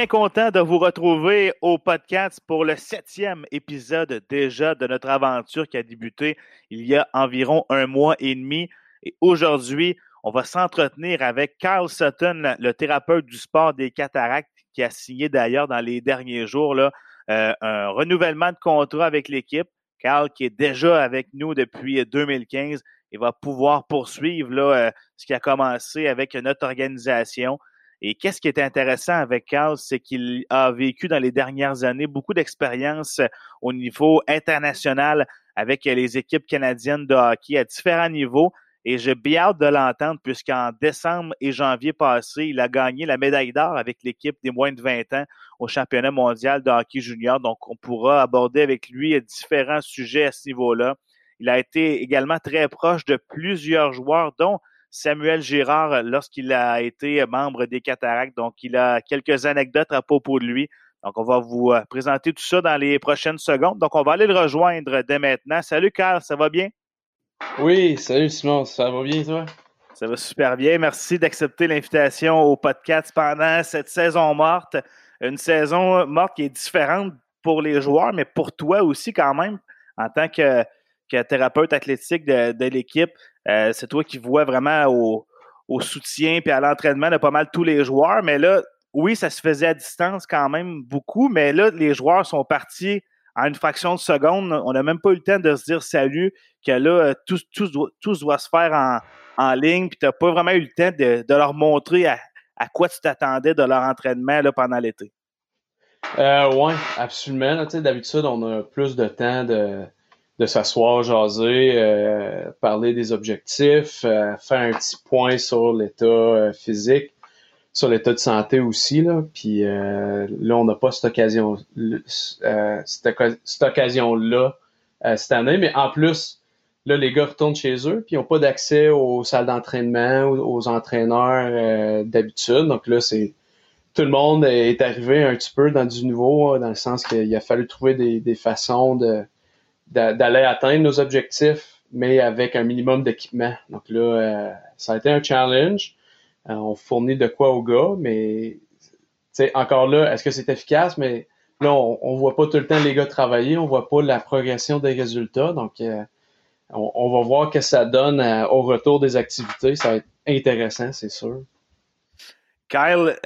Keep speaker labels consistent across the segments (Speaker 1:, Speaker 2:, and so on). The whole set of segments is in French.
Speaker 1: Bien content de vous retrouver au podcast pour le septième épisode déjà de notre aventure qui a débuté il y a environ un mois et demi. Et aujourd'hui, on va s'entretenir avec Carl Sutton, le thérapeute du sport des cataractes, qui a signé d'ailleurs dans les derniers jours là, euh, un renouvellement de contrat avec l'équipe. Carl, qui est déjà avec nous depuis 2015, il va pouvoir poursuivre là, euh, ce qui a commencé avec notre organisation. Et qu'est-ce qui est intéressant avec Carl, c'est qu'il a vécu dans les dernières années beaucoup d'expériences au niveau international avec les équipes canadiennes de hockey à différents niveaux. Et j'ai bien hâte de l'entendre puisqu'en décembre et janvier passé, il a gagné la médaille d'or avec l'équipe des moins de 20 ans au championnat mondial de hockey junior. Donc, on pourra aborder avec lui différents sujets à ce niveau-là. Il a été également très proche de plusieurs joueurs, dont Samuel Girard lorsqu'il a été membre des Cataractes. Donc, il a quelques anecdotes à propos de lui. Donc, on va vous euh, présenter tout ça dans les prochaines secondes. Donc, on va aller le rejoindre dès maintenant. Salut, Carl, ça va bien?
Speaker 2: Oui, salut, Simon. Ça va bien, toi?
Speaker 1: Ça va super bien. Merci d'accepter l'invitation au podcast pendant cette saison morte. Une saison morte qui est différente pour les joueurs, mais pour toi aussi, quand même, en tant que, thérapeute athlétique de l'équipe. Euh, c'est toi qui vois vraiment au, soutien et à l'entraînement de pas mal tous les joueurs. Mais là, oui, ça se faisait à distance quand même beaucoup, mais là, les joueurs sont partis en une fraction de seconde. On n'a même pas eu le temps de se dire salut, que là, euh, tout, tout, doit se faire en, ligne, puis tu n'as pas vraiment eu le temps de, leur montrer à, quoi tu t'attendais de leur entraînement là, pendant l'été.
Speaker 2: Euh, oui, absolument. D'habitude, on a plus de temps de de s'asseoir, jaser, euh, parler des objectifs, euh, faire un petit point sur l'état euh, physique, sur l'état de santé aussi. Là. Puis là, on n'a pas cette occasion, cette, occasion-là cette année. Mais en plus, là, les gars retournent chez eux, puis ils n'ont pas d'accès aux salles d'entraînement, aux, entraîneurs d'habitude. Donc là, c'est tout le monde est arrivé un petit peu dans du nouveau, dans le sens qu'il a fallu trouver des, des façons de d'aller atteindre nos objectifs, mais avec un minimum d'équipement. Donc là, euh, ça a été un challenge. Euh, on fournit de quoi aux gars, mais encore là, est-ce que c'est efficace? Mais là, on, on voit pas tout le temps les gars travailler, on voit pas la progression des résultats. Donc, euh, on, va voir ce que ça donne au retour des activités. Ça va être intéressant, c'est sûr.
Speaker 1: Kyle,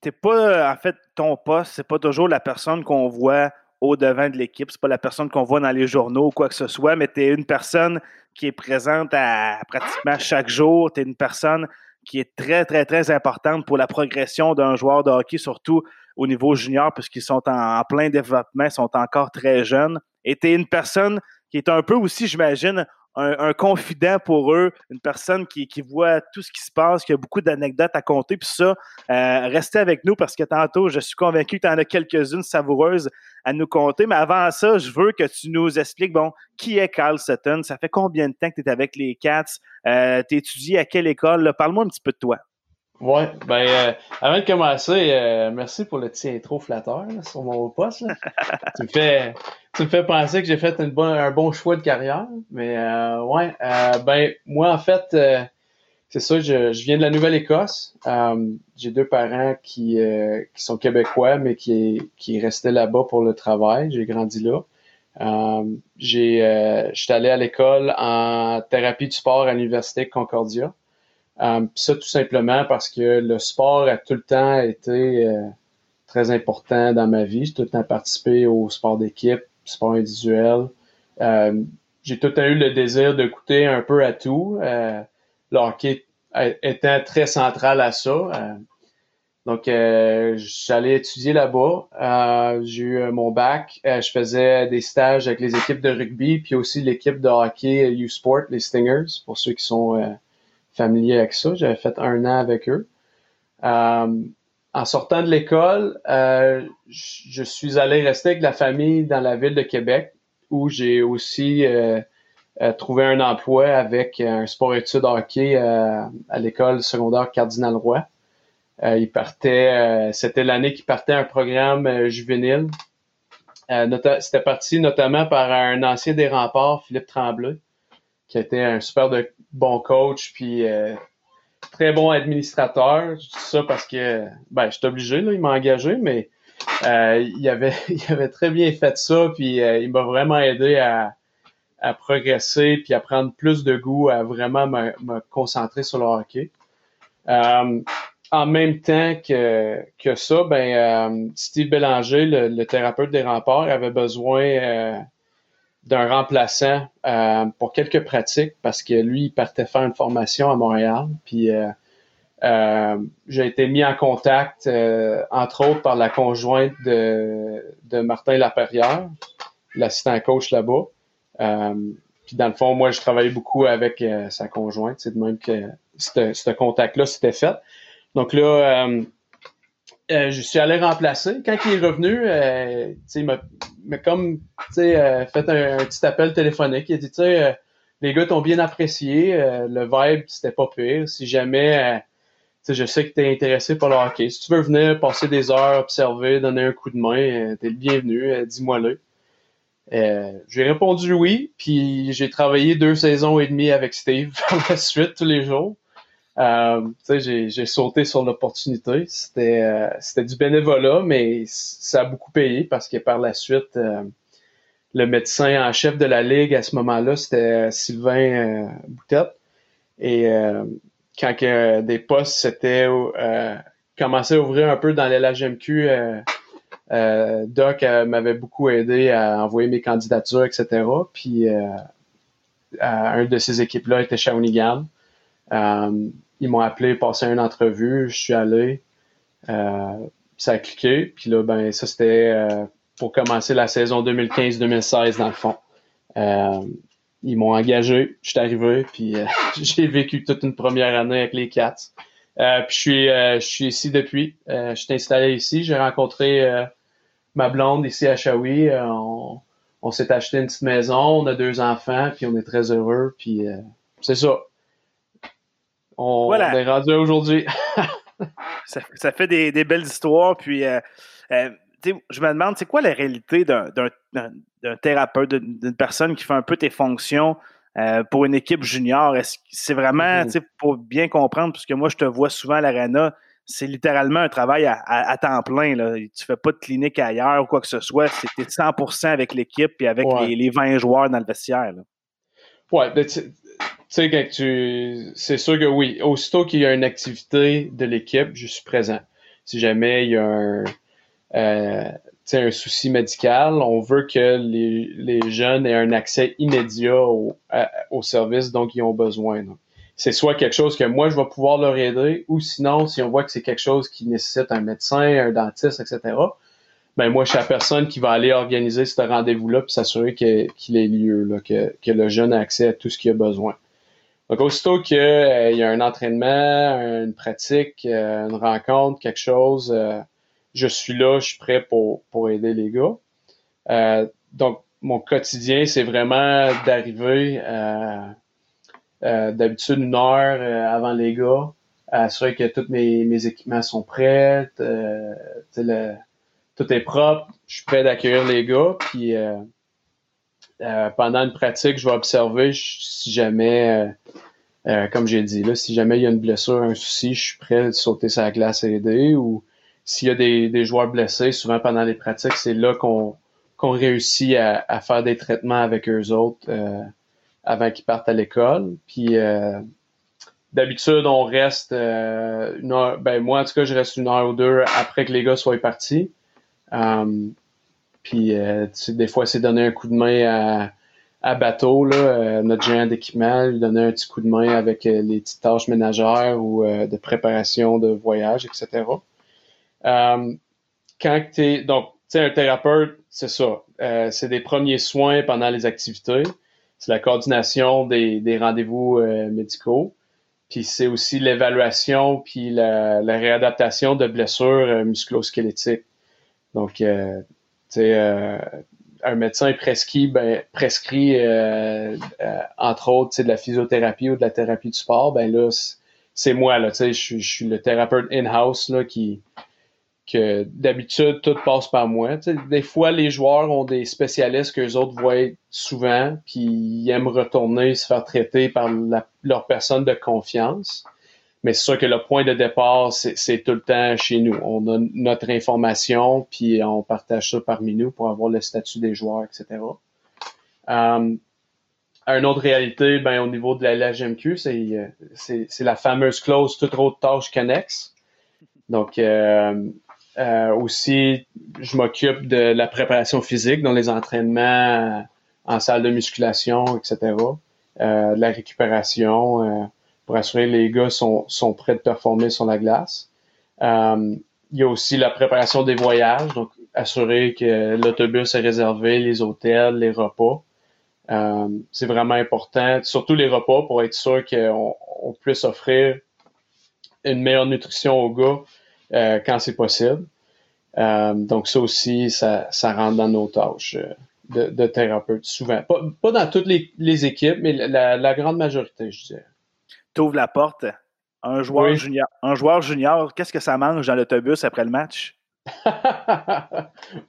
Speaker 1: t'es pas, en fait, ton poste, c'est pas toujours la personne qu'on voit au devant de l'équipe. C'est pas la personne qu'on voit dans les journaux ou quoi que ce soit, mais tu es une personne qui est présente à, pratiquement chaque jour. Tu es une personne qui est très, très, très importante pour la progression d'un joueur de hockey, surtout au niveau junior, puisqu'ils sont en, plein développement, sont encore très jeunes. Et tu es une personne qui est un peu aussi, j'imagine, un, confident pour eux, une personne qui, voit tout ce qui se passe, qui a beaucoup d'anecdotes à compter. Puis ça, euh, restez avec nous parce que tantôt, je suis convaincu que tu en as quelques-unes savoureuses à nous compter. Mais avant ça, je veux que tu nous expliques, bon, qui est Carl Sutton? Ça fait combien de temps que tu es avec les Cats? Euh, tu à quelle école? Parle-moi un petit peu de toi.
Speaker 2: Ouais, ben euh, avant de commencer, euh, merci pour le petit intro flatteur sur mon poste. tu me fais tu me fais penser que j'ai fait une un bon choix de carrière. Mais euh, ouais, ben moi en fait, c'est ça, je, je, viens de la Nouvelle-Écosse. j'ai deux parents qui, qui sont québécois, mais qui, qui restaient là-bas pour le travail. J'ai grandi là. j'ai j'étais allé à l'école en thérapie du sport à l'Université Concordia. Euh, ça, tout simplement parce que le sport a tout le temps été euh, très important dans ma vie. J'ai tout le temps participé au sport d'équipe, sport individuel. Euh, j'ai tout le temps eu le désir de un peu à tout. Le hockey étant très central à ça. donc, j'allais étudier là-bas. j'ai eu mon bac. je faisais des stages avec les équipes de rugby, puis aussi l'équipe de hockey U-Sport, les Stingers, pour ceux qui sont familier avec ça. J'avais fait un an avec eux. Euh, en sortant de l'école, euh, je suis allé rester avec la famille dans la ville de Québec, où j'ai aussi euh, trouvé un emploi avec un sport-études hockey à l'école secondaire Cardinal Roy. il partait, c'était l'année qu'il partait un programme juvénile. c'était parti notamment par un ancien des remparts, Philippe Tremblay, qui était un super de bon coach, puis euh, très bon administrateur. Je dis ça parce que, ben, je suis obligé, là, il m'a engagé, mais euh, il, avait, il avait très bien fait ça, puis euh, il m'a vraiment aidé à, à progresser, puis à prendre plus de goût, à vraiment me, me concentrer sur le hockey. Euh, en même temps que, que ça, ben, euh, Steve Bélanger, le, thérapeute des remparts, avait besoin d'un remplaçant euh, pour quelques pratiques parce que lui, il partait faire une formation à Montréal. Puis j'ai été mis en contact, entre autres, par la conjointe de, de Martin Laperrière, l'assistant coach là-bas. puis dans le fond, moi, je travaillais beaucoup avec sa conjointe. C'est de même que ce contact-là s'était fait. Donc là, euh, euh, je suis allé remplacer. Quand il est revenu, euh, il m'a comme fait un, petit appel téléphonique. Il a dit, sais, les gars t'ont bien apprécié, le vibe, c'était pas pire. Si jamais, je sais que tu es intéressé par le hockey, si tu veux venir passer des heures, observer, donner un coup de main, tu es le bienvenu, dis-moi-le. j'ai répondu oui, puis j'ai travaillé deux saisons et demie avec Steve par la suite tous les jours. Euh, j'ai sauté sur l'opportunité. C'était euh, c'était du bénévolat, mais ça a beaucoup payé parce que par la suite, euh, le médecin en chef de la ligue à ce moment-là, c'était Sylvain Boutette. Et quand des postes s'étaient commencé à ouvrir un peu dans l'LHMQ, Doc m'avait beaucoup aidé à envoyer mes candidatures, etc. Puis un de ces équipes-là était Shawinigan. Ils m'ont appelé, passé une entrevue, je suis allé, euh, ça a cliqué, puis là, ben ça c'était euh, pour commencer la saison 2015-2016 dans le fond. ils m'ont engagé, je suis arrivé, puis j'ai vécu toute une première année avec les Cats. puis je suis, je suis ici depuis. je suis installé ici. J'ai rencontré ma blonde ici à Shawi. on, on s'est acheté une petite maison, on a deux enfants, puis on est très heureux. Puis c'est ça. On, est rendu aujourd'hui.
Speaker 1: ça, fait des, belles histoires. Puis, euh, euh, je me demande, c'est quoi la réalité d'un thérapeute, d'une personne qui fait un peu tes fonctions euh, pour une équipe junior? Est-ce que c'est vraiment, mm-hmm. pour bien comprendre, puisque moi, je te vois souvent à l'arena, c'est littéralement un travail à, temps plein. Là. Tu fais pas de clinique ailleurs ou quoi que ce soit. C'était 100% avec l'équipe et avec les, 20 joueurs dans le vestiaire. Là.
Speaker 2: Ouais, ben, sais, quand tu. C'est sûr que oui. Aussitôt qu'il y a une activité de l'équipe, je suis présent. Si jamais il y a un, euh, un souci médical, on veut que les, les jeunes aient un accès immédiat au, au service dont ils ont besoin. C'est soit quelque chose que moi, je vais pouvoir leur aider, ou sinon, si on voit que c'est quelque chose qui nécessite un médecin, un dentiste, etc., ben moi, je suis la personne qui va aller organiser ce rendez-vous-là puis s'assurer qu'il ait lieu, là, que, que le jeune a accès à tout ce qu'il a besoin. Donc, aussitôt qu'il euh, y a un entraînement, une pratique, euh, une rencontre, quelque chose, euh, je suis là, je suis prêt pour, pour aider les gars. donc, mon quotidien, c'est vraiment d'arriver d'habitude une heure avant les gars, assurer que tous mes, mes équipements sont prêts, le, tout est propre, je suis prêt d'accueillir les gars, puis euh, pendant une pratique, je vais observer si jamais, euh, euh, comme j'ai dit, là, si jamais il y a une blessure, un souci, je suis prêt à sauter sa glace et aider. Ou s'il y a des, joueurs blessés, souvent pendant les pratiques, c'est là qu'on réussit à, faire des traitements avec eux autres avant qu'ils partent à l'école. Puis d'habitude, on reste une heure, ben moi en tout cas, je reste une heure ou deux après que les gars soient partis. Puis euh, des fois, c'est donner un coup de main à, à Bateau, là, euh, notre géant d'équipement, lui donner un petit coup de main avec euh, les petites tâches ménagères ou de préparation de voyage, etc. quand tu donc, tu sais, un thérapeute, c'est ça. c'est des premiers soins pendant les activités. C'est la coordination des, des rendez-vous médicaux. Puis c'est aussi l'évaluation puis la, la, réadaptation de blessures musculo-squelettiques. Donc, euh, un médecin prescrit, ben, prescrit euh, euh, entre autres de la physiothérapie ou de la thérapie du sport, ben là, c'est moi, là, je, suis le thérapeute in-house qui que d'habitude, tout passe par moi. des fois, les joueurs ont des spécialistes que les autres voient souvent, puis ils aiment retourner se faire traiter par leur personne de confiance. Mais c'est sûr que le point de départ, c'est tout le temps chez nous. On a notre information, puis on partage ça parmi nous pour avoir le statut des joueurs, etc. Euh, une autre réalité, ben, au niveau de la LHMQ, c'est la fameuse clause toute autre tâche connexe. Donc, euh, euh, aussi, je m'occupe de la préparation physique dans les entraînements en salle de musculation, etc. Euh, de la récupération euh, pour assurer que les gars sont, prêts de performer sur la glace. Euh, il y a aussi la préparation des voyages, donc assurer que l'autobus est réservé, les hôtels, les repas. Euh, c'est vraiment important, surtout les repas, pour être sûr qu'on on puisse offrir une meilleure nutrition aux gars euh, quand c'est possible. Donc ça aussi, ça, rentre dans nos tâches de, thérapeute, souvent. Pas, dans toutes les, équipes, mais la, grande majorité, je dirais.
Speaker 1: Tu ouvres la porte. Un joueur junior, un joueur junior, qu'est-ce que ça mange dans l'autobus après le match?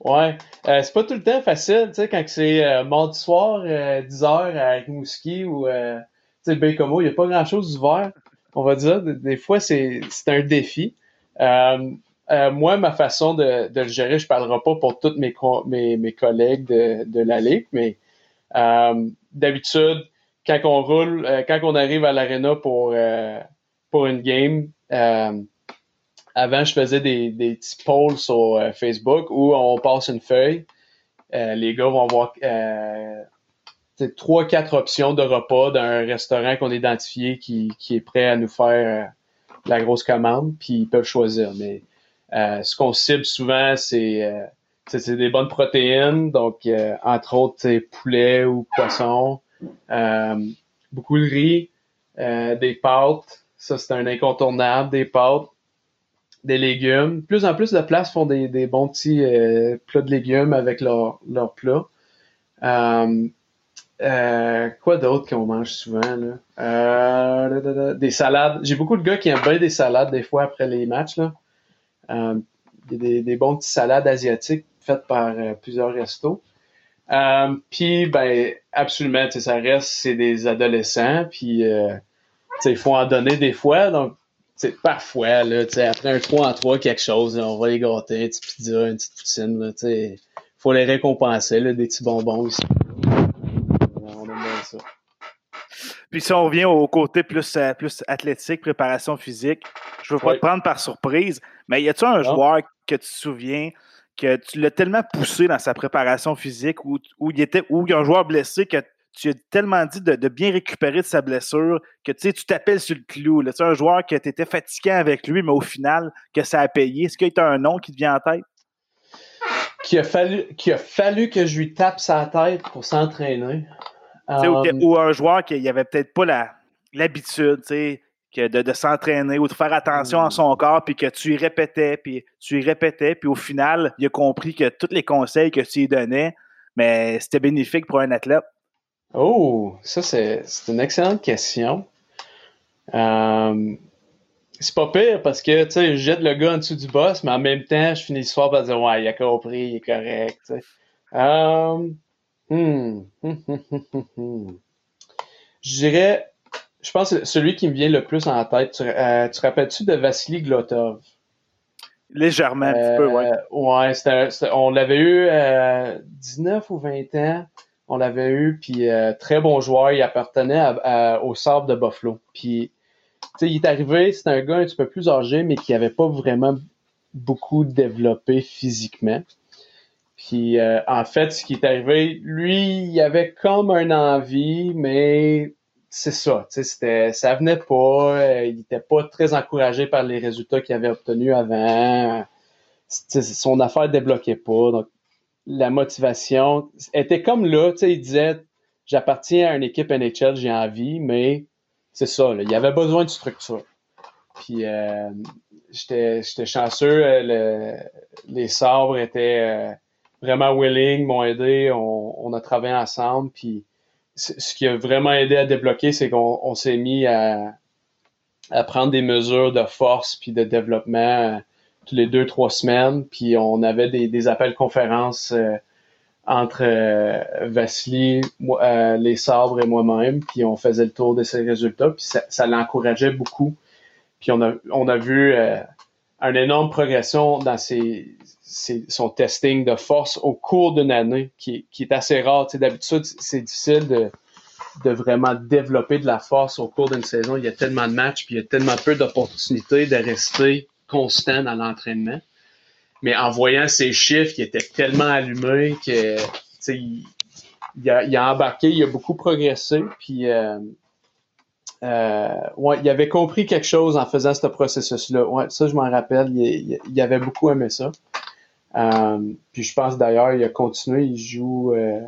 Speaker 2: ouais. Euh, c'est pas tout le temps facile, tu sais, quand c'est euh, mardi soir, 10h avec Mouski ou euh, tu sais, Bécomo, il n'y a pas grand chose d'ouvert, on va dire. Des, fois, c'est un défi. Euh, euh, moi, ma façon de, de, le gérer, je ne parlerai pas pour tous mes, mes, mes, collègues de, de la Ligue, mais d'habitude, quand on roule, quand on arrive à l'arena pour, pour une game, avant, je faisais des, des petits polls sur euh, Facebook où on passe une feuille. Euh, les gars vont avoir euh, trois, quatre options de repas d'un restaurant qu'on a identifié qui, qui, est prêt à nous faire euh, la grosse commande, puis ils peuvent choisir. Mais ce qu'on cible souvent, c'est c'est des bonnes protéines, donc entre autres poulet ou poisson, beaucoup de riz, des pâtes, ça c'est un incontournable, des pâtes, des légumes. Plus en plus de places font des, bons petits euh, plats de légumes avec leurs leur plats. Euh, euh, quoi d'autre qu'on mange souvent? Euh, des salades. J'ai beaucoup de gars qui aiment bien des salades des fois après les matchs. Euh, des, des bons petits salades asiatiques faites par plusieurs restos. Puis ben absolument, ça reste c'est des adolescents. Puis il faut en donner des fois. Donc parfois, là, après un 3 en 3, quelque chose, on va les gâter, une petite pizza, une petite poutine, là, il faut les récompenser, là, des petits bonbons ici. On aime bien ça.
Speaker 1: Puis si on revient au côté plus, euh, plus athlétique, préparation physique, je ne veux pas te prendre par surprise, mais y a-tu un joueur que tu te souviens que tu l'as tellement poussé dans sa préparation physique ou, où il était où il y a un joueur blessé que tu as tellement dit de, bien récupérer de sa blessure que tu t'appelles sur le clou. C'est un joueur que tu étais fatigué avec lui, mais au final, que ça a payé. Est-ce qu'il y a un nom qui te vient en tête?
Speaker 2: Qui a fallu, a fallu que je lui tape sa tête pour s'entraîner.
Speaker 1: Ou, un joueur qui avait peut-être pas l'habitude de, de s'entraîner ou de faire attention à hmm. son corps, puis que tu y répétais, puis tu y répétais, puis au final, il a compris que tous les conseils que tu lui donnais, mais c'était bénéfique pour un athlète.
Speaker 2: Oh, ça, c'est une excellente question. Euh, c'est pas pire parce que, tu sais, je jette le gars en dessous du boss, mais en même temps, je finis le soir par dire, ouais, il a compris, il est correct, tu sais. Euh, hmm. je dirais, je pense que celui qui me vient le plus en tête, tu, euh, tu rappelles-tu de Vassili Glotov?
Speaker 1: Légèrement, un petit peu, ouais.
Speaker 2: Ouais, on l'avait eu 19 ou 20 ans on l'avait eu, puis euh, très bon joueur, il appartenait au Sable de Buffalo. Puis, tu sais, il est arrivé, c'est un gars un petit peu plus âgé, mais qui avait pas vraiment beaucoup développé physiquement. Puis, euh, en fait, ce qui est arrivé, lui, il avait comme un envie, mais c'est ça, c'était, ça venait pas, euh, il était pas très encouragé par les résultats qu'il avait obtenus avant. son affaire débloquait pas. Donc, la motivation était comme là, il disait j'appartiens à une équipe NHL, j'ai envie, mais c'est ça, il y avait besoin de structure. Puis euh, j'étais chanceux, euh, les sabres étaient euh, vraiment willing, m'ont aidé, on, a travaillé ensemble, puis ce qui a vraiment aidé à débloquer, c'est qu'on s'est mis à, prendre des mesures de force puis de développement tous les deux, trois semaines, puis on avait des, appels conférences euh, entre euh, euh, les sabres et moi-même, puis on faisait le tour de ces résultats, puis ça, l'encourageait beaucoup. Puis on a, vu euh, une énorme progression dans ses, son testing de force au cours d'une année, qui, qui est assez rare. D'habitude, c'est difficile de, de vraiment développer de la force au cours d'une saison. Il y a tellement de matchs, puis il y a tellement peu d'opportunités de rester constant dans l'entraînement. Mais en voyant ces chiffres qui étaient tellement allumés que il, il, a, il a embarqué, il a beaucoup progressé, puis euh, euh, ouais, il avait compris quelque chose en faisant ce processus-là. Ouais, ça, je m'en rappelle. Il, il, avait beaucoup aimé ça. Euh, puis je pense d'ailleurs, il a continué. Il joue. Euh,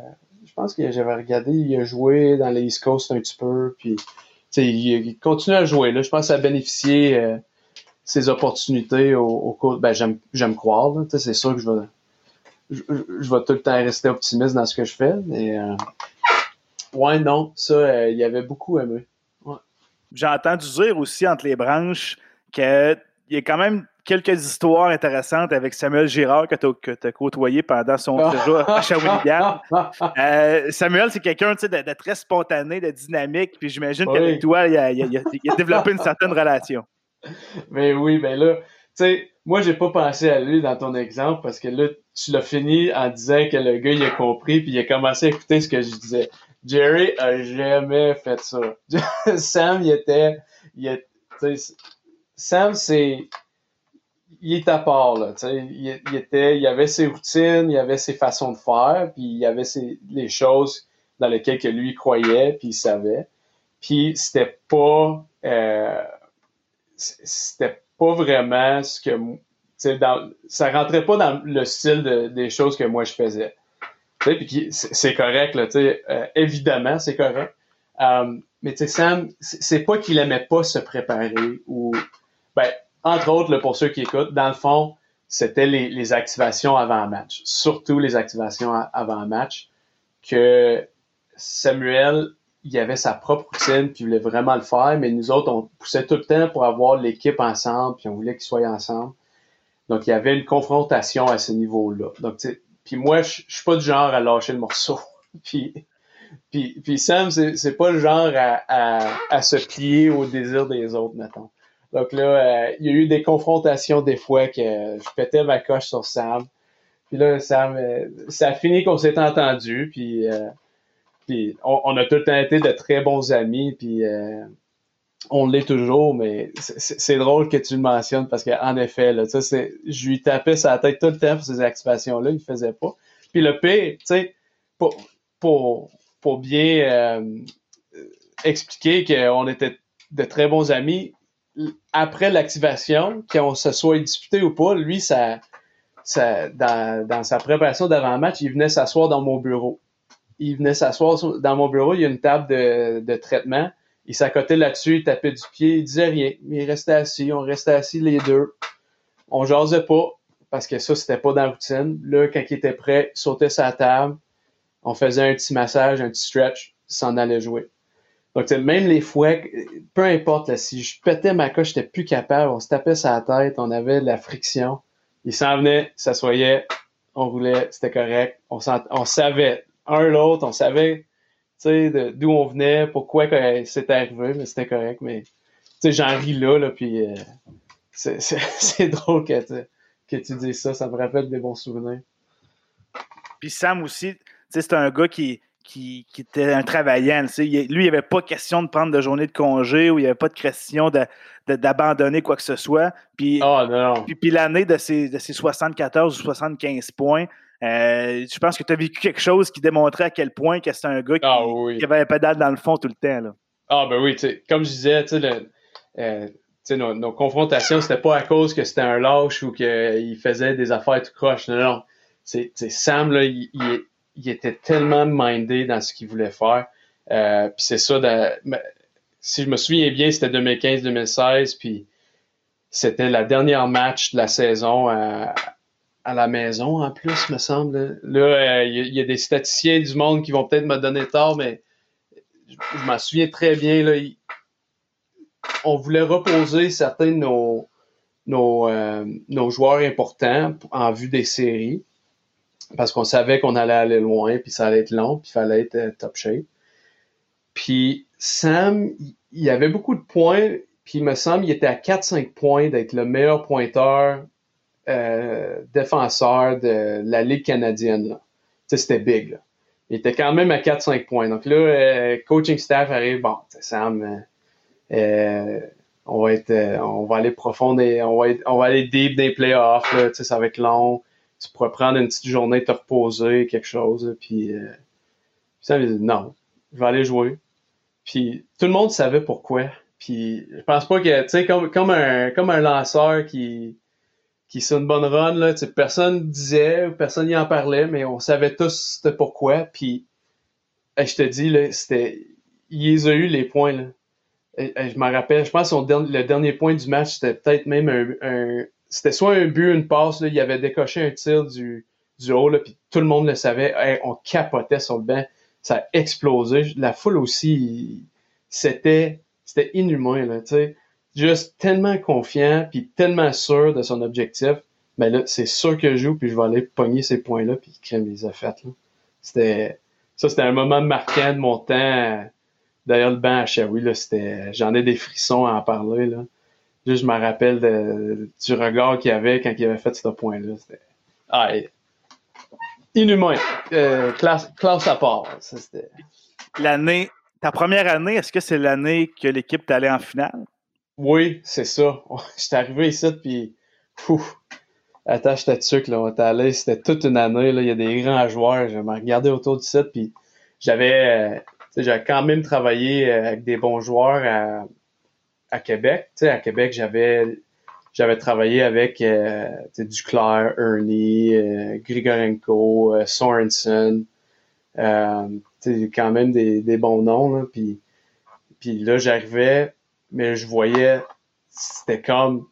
Speaker 2: je pense que j'avais regardé, il a joué dans les East Coast un petit peu. Puis il, il continue à jouer. Là, je pense que ça a bénéficié euh, ses opportunités au, au cours. Ben, j'aime, croire. C'est sûr que je vais, je, je, vais tout le temps rester optimiste dans ce que je fais. Mais euh, ouais, non, ça, euh, il avait beaucoup aimé
Speaker 1: j'ai entendu dire aussi entre les branches qu'il y a quand même quelques histoires intéressantes avec Samuel Girard que tu as, côtoyé pendant son séjour à Shawinigan. Euh, Samuel, c'est quelqu'un de, de, très spontané, de dynamique, puis j'imagine qu'avec toi, il a, il, a, a, développé une certaine relation.
Speaker 2: Mais oui, ben là, tu sais, moi, j'ai pas pensé à lui dans ton exemple parce que là, tu l'as fini en disant que le gars, il a compris, puis il a commencé à écouter ce que je disais. Jerry a jamais fait ça. Sam, il était, il Sam, c'est, il est à part, là, il, il, était, il avait ses routines, il avait ses façons de faire, puis il avait ses, les choses dans lesquelles que lui croyait, puis il savait. Puis c'était pas, euh, c'était pas vraiment ce que, dans, ça rentrait pas dans le style de, des choses que moi je faisais puis c'est correct, là, euh, évidemment, c'est correct. Euh, mais tu sais, Sam, c'est pas qu'il aimait pas se préparer ou, ben, entre autres, là, pour ceux qui écoutent, dans le fond, c'était les, les, activations avant un match, surtout les activations avant match, que Samuel, il avait sa propre routine, puis il voulait vraiment le faire, mais nous autres, on poussait tout le temps pour avoir l'équipe ensemble, puis on voulait qu'ils soient ensemble. Donc, il y avait une confrontation à ce niveau-là. Donc, tu sais, puis moi, je suis pas du genre à lâcher le morceau. puis, puis, puis Sam, c'est pas le genre à, à, à, se plier au désir des autres, mettons. Donc là, euh, il y a eu des confrontations des fois que je pétais ma coche sur Sam. Puis là, Sam, euh, ça a fini qu'on s'est entendu. Puis, euh, puis on, on, a tout le temps été de très bons amis. Puis on l'est toujours, mais c'est drôle que tu le mentionnes parce qu'en effet, là, je lui tapais sa tête tout le temps pour ces activations-là, il ne faisait pas. Puis le pire, pour, pour, bien euh, expliquer qu'on était de très bons amis, après l'activation, qu'on se soit disputé ou pas, lui, ça, dans, sa préparation d'avant-match, il venait s'asseoir dans mon bureau. Il venait s'asseoir dans mon bureau, il y a une table de traitement il s'accotait là-dessus, il tapait du pied, il disait rien. Mais il restait assis, on restait assis les deux. On jasait pas, parce que ça, c'était pas dans la routine. Là, quand il était prêt, il sautait sa table, on faisait un petit massage, un petit stretch, s'en allait jouer. Donc, même les fois, peu importe, là, si je pétais ma coche, j'étais plus capable, on se tapait sa tête, on avait de la friction. Il s'en venait, s'assoyait, on roulait, c'était correct. On savait, un l'autre, on savait d'où on venait, pourquoi c'était arrivé, mais c'était correct. Mais j'en ris là, là puis euh, c'est drôle que, que tu dises ça, ça me rappelle des bons souvenirs.
Speaker 1: Puis Sam aussi, c'est un gars qui, qui, qui, était un travaillant. Lui, il n'y avait pas question de prendre de journée de congé ou il n'y avait pas de question d'abandonner quoi que ce soit. Puis,
Speaker 2: oh,
Speaker 1: puis, puis l'année de ses, de ses 74 ou 75 points, euh, je pense que tu as vécu quelque chose qui démontrait à quel point que c'est un gars qui, ah avait un pédale dans le fond tout le temps. Là.
Speaker 2: Ah ben oui, comme je disais, euh, nos, nos, confrontations, c'était pas à cause que c'était un lâche ou qu'il faisait des affaires tout croche. Non, non. C'est, Sam, là, il, il, était tellement mindé dans ce qu'il voulait faire. Euh, puis c'est ça, si je me souviens bien, c'était 2015-2016, puis c'était la dernière match de la saison à, à la maison en plus, me semble. Là, il euh, y, a des statisticiens du monde qui vont peut-être me donner tort, mais je, m'en souviens très bien. Là, on voulait reposer certains de nos, nos, euh, joueurs importants en vue des séries parce qu'on savait qu'on allait aller loin, puis ça allait être long, puis il fallait être euh, top shape. Puis Sam, il avait beaucoup de points, Puis il me semble qu'il était à 4-5 points d'être le meilleur pointeur euh, défenseur de la Ligue canadienne. C'était big. Là. Il était quand même à 4-5 points. Donc là, euh, coaching staff arrive, bon, Sam, euh, on va être, on va aller profond, et on va on va aller deep des playoffs, là, ça va être long. Tu pourrais prendre une petite journée, te reposer, quelque chose, puis, puis Sam il dit non, je vais aller jouer. Puis tout le monde savait pourquoi. Puis je pense pas que, tu sais, comme, comme, un, comme un lanceur qui, qui c'est une bonne run, là, personne disait, personne n'y en parlait, mais on savait tous c'était pourquoi. Puis je te dis, là, c'était. Ils ont eu les points. Là. je me rappelle, je pense que le dernier point du match, c'était peut-être même un, c'était soit un but, une passe, là, il avait décoché un tir du, du haut, là, puis tout le monde le savait. on capotait sur le banc. Ça a explosé. La foule aussi, c'était c'était inhumain, là, tu sais. Juste tellement confiant, puis tellement sûr de son objectif. Mais là, c'est sûr que je joue, puis je vais aller pogner ces points-là, puis crème les a là. C'était, ça, c'était un moment marquant de mon temps derrière le banc à Shawi, là. C'était, j'en ai des frissons à en parler, là. Juste, je me rappelle du regard qu'il avait quand il avait fait ce point-là. C'était, ah, inhumain. Euh, classe, classe à part.
Speaker 1: L'année ta première année, est-ce que c'est l'année que l'équipe allée en finale?
Speaker 2: Oui, c'est ça. J'étais arrivé ici, puis attends, j'étais dessus que là, on était allé, c'était toute une année, là, il y a des grands joueurs, je me regardais autour du site, puis j'avais, euh, j'avais quand même travaillé euh, avec des bons joueurs à, à Québec. sais, à Québec, j'avais j'avais travaillé avec euh, Duclair, Ernie, euh, Grigorenko, euh, Sorensen, euh, quand même des, des, bons noms. Là, puis là, j'arrivais, mais je voyais, c'était comme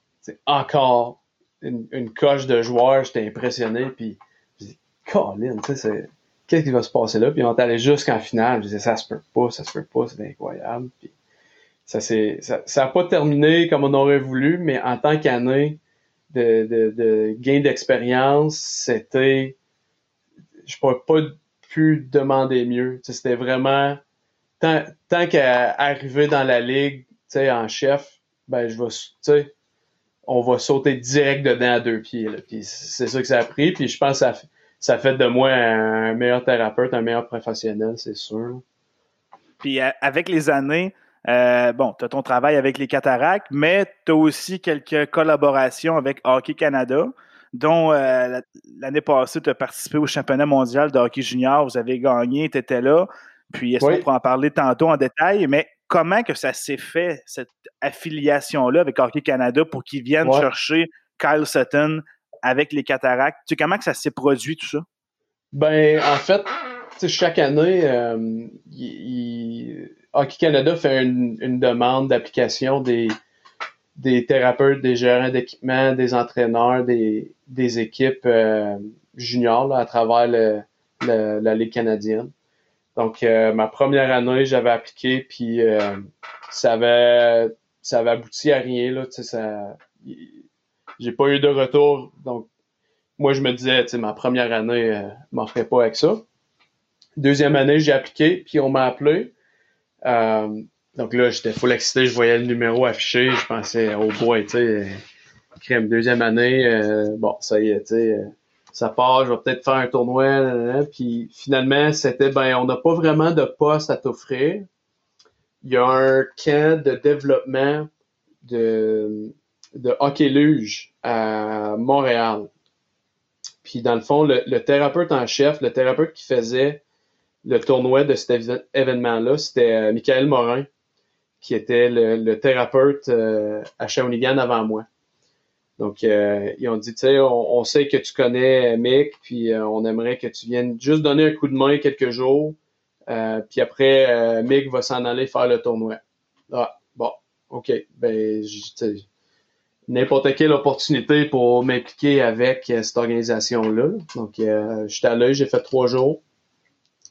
Speaker 2: encore une, une, coche de joueurs. J'étais impressionné. Puis je dis, Colin, qu'est-ce qui va se passer là? Puis on est allé jusqu'en finale. Je disais, ça se peut pas, ça se peut pas, c'est incroyable. Puis ça s'est, ça, pas terminé comme on aurait voulu, mais en tant qu'année de, de, de gain d'expérience, c'était, je pourrais pas pu demander mieux. C'était vraiment tant, tant qu'à arriver dans la ligue en chef, ben je on va sauter direct dedans à deux pieds. Puis c'est ça que ça a pris. Puis je pense que ça, ça fait de moi un meilleur thérapeute, un meilleur professionnel, c'est sûr.
Speaker 1: Puis avec les années, euh, bon, tu as ton travail avec les cataractes, mais tu as aussi quelques collaborations avec Hockey Canada dont euh, l'année passée, tu as participé au championnat mondial de hockey junior, vous avez gagné, tu étais là. Puis est-ce qu'on pourra en parler tantôt en détail, mais comment que ça s'est fait, cette affiliation-là avec Hockey Canada pour qu'ils viennent chercher Kyle Sutton avec les cataractes? Tu sais, comment que ça s'est produit tout ça?
Speaker 2: Ben, en fait, chaque année, euh, Hockey Canada fait une demande d'application des, des thérapeutes, des gérants d'équipement, des entraîneurs, des, des équipes euh, juniors à travers le, la Ligue canadienne. Donc, euh, ma première année, j'avais appliqué, puis euh, ça avait ça avait abouti à rien. Là, ça, j'ai pas eu de retour. Donc, moi, je me disais, ma première année, euh, m'en ferais pas avec ça. Deuxième année, j'ai appliqué, puis on m'a appelé. Donc là, j'étais full excité, je voyais le numéro affiché, je pensais, oh boy, tu sais, deuxième année, euh, bon, ça y est, tu sais, euh, ça part, je vais peut-être faire un tournoi, puis finalement, c'était, ben, on n'a pas vraiment de poste à t'offrir. Il y a un camp de développement de, de hockey luge à Montréal. Puis dans le fond, le, le thérapeute en chef, le thérapeute qui faisait le tournoi de cet événement-là, c'était euh, Michael Morin qui était le, thérapeute euh, à Shawinigan avant moi. Donc, euh, ils ont dit, tu sais, on, sait que tu connais Mick, puis euh, on aimerait que tu viennes juste donner un coup de main quelques jours, puis après, Mick va s'en aller faire le tournoi. Ah, bon, OK. Ben, n'importe quelle opportunité pour m'impliquer avec cette organisation-là. Donc, euh, j'étais allé, j'ai fait trois jours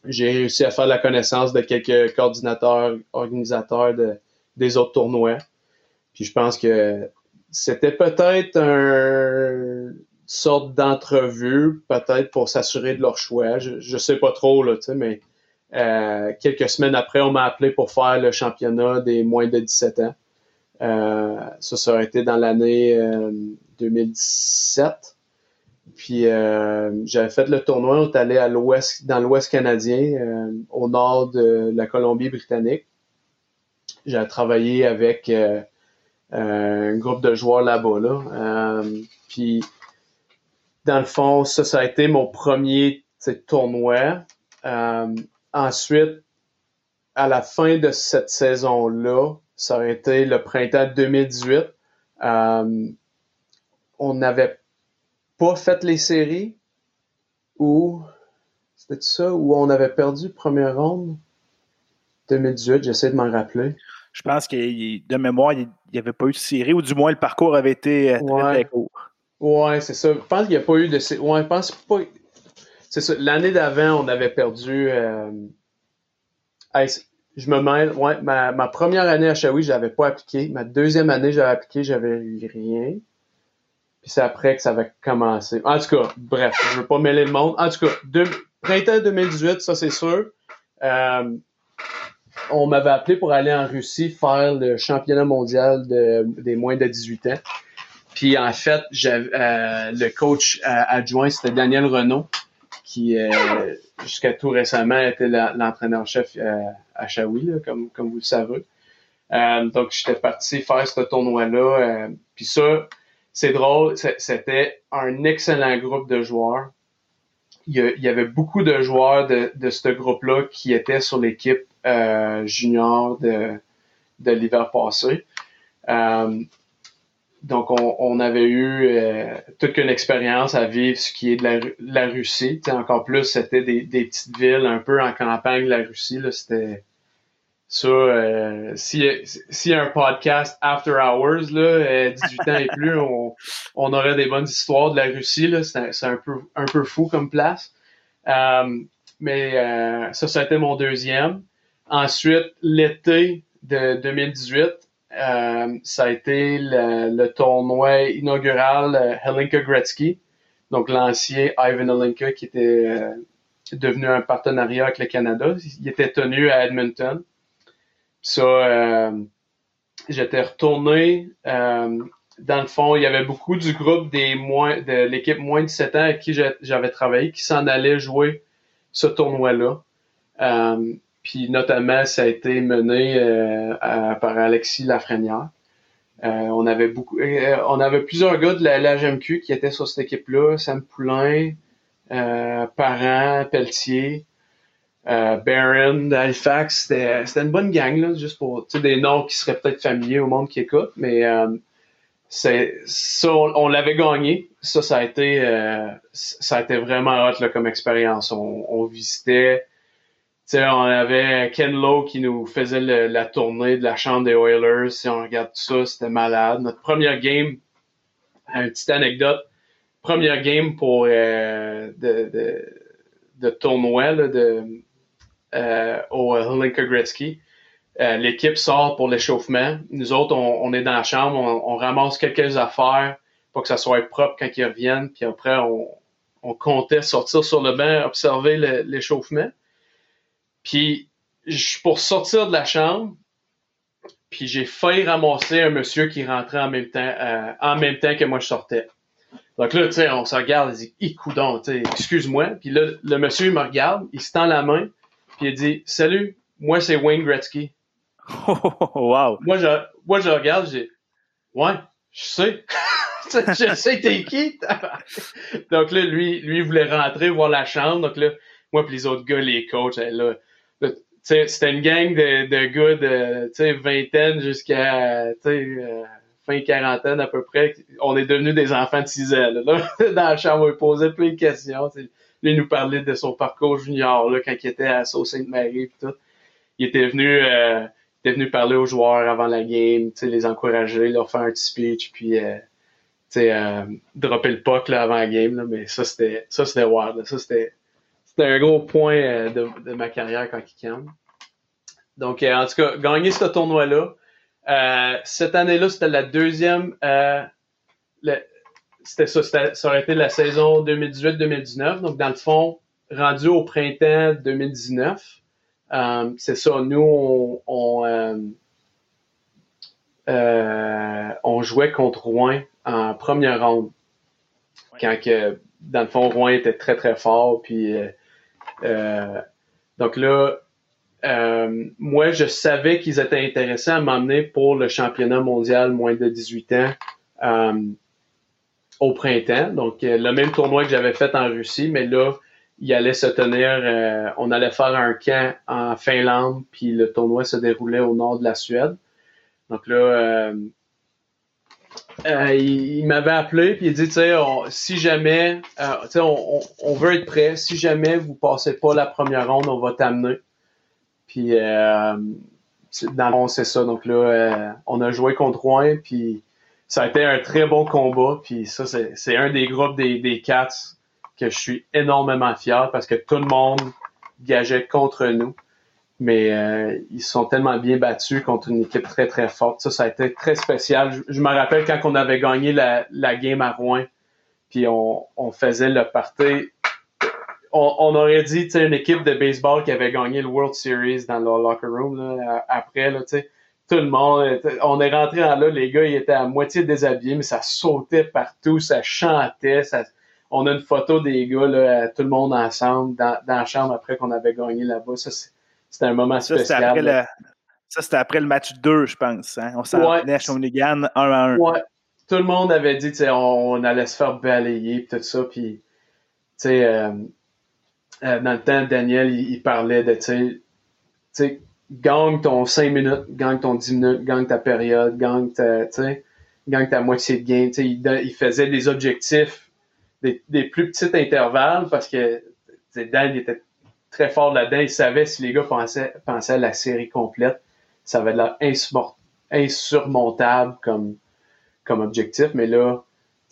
Speaker 2: j'ai réussi à faire la connaissance de quelques coordinateurs, organisateurs de, des autres tournois. Puis je pense que c'était peut-être une sorte d'entrevue, peut-être pour s'assurer de leur choix. Je, je sais pas trop, là, mais euh, quelques semaines après, on m'a appelé pour faire le championnat des moins de 17 ans. ça, ça aurait été dans l'année 2017. Puis j'avais fait le tournoi, on est allé à l'ouest, dans l'ouest canadien, au nord de la Colombie-Britannique. J'ai travaillé avec un groupe de joueurs là-bas. Là. puis dans le fond, ça, ça a été mon premier tournoi. Euh, ensuite, à la fin de cette saison-là, ça aurait été le printemps 2018. Euh, on n'avait pas fait les séries ou c'était ça où on avait perdu première ronde? 2018, j'essaie de m'en rappeler.
Speaker 1: Je pense que de mémoire, il n'y avait pas eu de série, ou du moins le parcours avait été très, très court.
Speaker 2: Ouais, c'est ça. Je pense qu'il n'y a pas eu de. Ouais, je pense pas. C'est ça. L'année d'avant, on avait perdu. Euh... je me mêle. Ouais, ma, ma première année à Shawi, je n'avais pas appliqué. Ma deuxième année, j'avais appliqué, j'avais eu rien. Puis c'est après que ça avait commencé. En tout cas, bref, je veux pas mêler le monde. En tout cas, printemps 2018, ça c'est sûr. Euh, on m'avait appelé pour aller en Russie faire le championnat mondial de, des moins de 18 ans. Puis en fait, euh, le coach euh, adjoint, c'était Daniel Renault, qui euh, jusqu'à tout récemment était l'entraîneur-chef à Shawi, comme, vous le savez. donc j'étais parti faire ce tournoi-là. puis ça, c'est drôle, c'était un excellent groupe de joueurs. Il y, avait beaucoup de joueurs de ce groupe-là qui étaient sur l'équipe junior de, de l'hiver passé. Donc, on, avait eu euh, toute une expérience à vivre ce qui est de la, la Russie. encore plus, c'était des, petites villes un peu en campagne de la Russie. C'était ça. Euh, y, a un podcast After Hours, là, 18 euh, ans et plus, on, on, aurait des bonnes histoires de la Russie. C'est un peu, un peu fou comme place. Euh, mais ça, ça été mon deuxième. Ensuite, l'été de 2018, euh, ça a été le, tournoi inaugural euh, Helinka Gretzky, donc l'ancien Ivan Helinka qui était euh, devenu un partenariat avec le Canada. Il était tenu à Edmonton. Ça, j'étais retourné. dans le fond, il y avait beaucoup du groupe des moins de l'équipe moins de 7 ans avec qui j'avais travaillé qui s'en allait jouer ce tournoi-là. Puis notamment, ça a été mené euh, par Alexis Lafrenière. Euh, on avait beaucoup, euh, on avait plusieurs gars de la, LGMQ qui étaient sur cette équipe-là. Sam Poulain, euh, Parent, Pelletier, euh, Barron d'Halifax. C'était, c'était une bonne gang, là, juste pour des noms qui seraient peut-être familiers au monde qui écoute. Mais c'est ça, on, l'avait gagné. Ça, ça a été, ça a été vraiment hot là, comme expérience. On, on visitait on avait Ken Lowe qui nous faisait la tournée de la chambre des Oilers. Si on regarde tout ça, c'était malade. Notre première game, une petite anecdote, première game pour euh, de, de, tournoi de, euh, au Linka Gretzky. Euh, l'équipe sort pour l'échauffement. Nous autres, on, est dans la chambre, on, ramasse quelques affaires pour que ça soit propre quand ils reviennent. Puis après, on, on comptait sortir sur le banc, observer l'échauffement. Puis, pour sortir de la chambre, puis j'ai failli ramasser un monsieur qui rentrait en même temps, euh, en même temps que moi je sortais. Donc là, tu sais, on se regarde, il dit, coudon, tu sais, excuse-moi. Puis là, le monsieur, il me regarde, il se tend la main, puis il dit, salut, moi c'est Wayne Gretzky.
Speaker 1: wow.
Speaker 2: Moi, je, moi, je regarde, j'ai, ouais, je sais. je sais t'es qui. donc là, lui, lui, il voulait rentrer, voir la chambre. Donc là, moi puis les autres gars, les coachs, là, c'était une gang de, de gars de vingtaine jusqu'à euh, fin quarantaine à peu près. On est devenus des enfants de 6 ans. Là. Dans la chambre, on lui posait plein de questions. Lui, il nous parlait de son parcours junior là, quand il était à Sault-Sainte-Marie et tout. Il était venu euh, il était venu parler aux joueurs avant la game, les encourager, leur faire un petit speech, puis euh, euh, dropper le puck là, avant la game. Là, mais ça, c'était ça c'était wild. Ça, c'était c'était un gros point euh, de, ma carrière quand il calme. Donc, euh, en tout cas, gagner ce tournoi-là. Euh, cette année-là, c'était la deuxième. c'était ça, ça aurait été la saison 2018-2019. Donc, dans le fond, rendu au printemps 2019, c'est ça. Nous, on, on jouait contre Rouen en première ronde. Quand que, dans le fond, Rouen était très très fort. Puis, donc là, moi, je savais qu'ils étaient intéressés à m'emmener pour le championnat mondial moins de 18 ans au printemps. Donc, le même tournoi que j'avais fait en Russie, mais là, il allait se tenir, euh, on allait faire un camp en Finlande, puis le tournoi se déroulait au nord de la Suède. Donc là, euh, euh, il, m'avait appelé, puis il dit, tu sais, si jamais, tu sais, on, on, veut être prêt, si jamais vous passez pas la première ronde, on va t'amener. Puis, dans le fond, c'est ça. Donc là, on a joué contre Rouen, puis ça a été un très bon combat, puis ça, c'est un des groupes des, des Cats que je suis énormément fier parce que tout le monde gageait contre nous. Mais euh, ils sont tellement bien battus contre une équipe très, très forte. Ça, ça a été très spécial. Je, me rappelle quand on avait gagné la, game à Rouen, puis on, on faisait le party. On, on aurait dit, tu une équipe de baseball qui avait gagné le World Series dans leur locker room là, après, là, tu sais tout le monde. On est rentré dans là, les gars, ils étaient à moitié déshabillés, mais ça sautait partout, ça chantait, ça, on a une photo des gars, là, tout le monde ensemble, dans, la chambre après qu'on avait gagné là-bas. Ça, c'était un moment spécial.
Speaker 1: Ça, c'était après, le match 2, je pense. Hein? On s'en ouais. à Shawinigan 1 à 1.
Speaker 2: Ouais. Tout le monde avait dit, on, on allait se faire balayer, tout ça. Puis, euh, euh, dans le temps, Daniel, il, parlait de, tu sais, gagne ton 5 minutes, gagne ton 10 minutes, gagne ta période, gagne ta, gagne ta moitié de game. Il, il faisait des objectifs des, plus petits intervalles parce que Dan était très fort là-dedans. Il savait si les gars pensaient, à la série complète, ça avait l'air insurmontable comme, objectif. Mais là,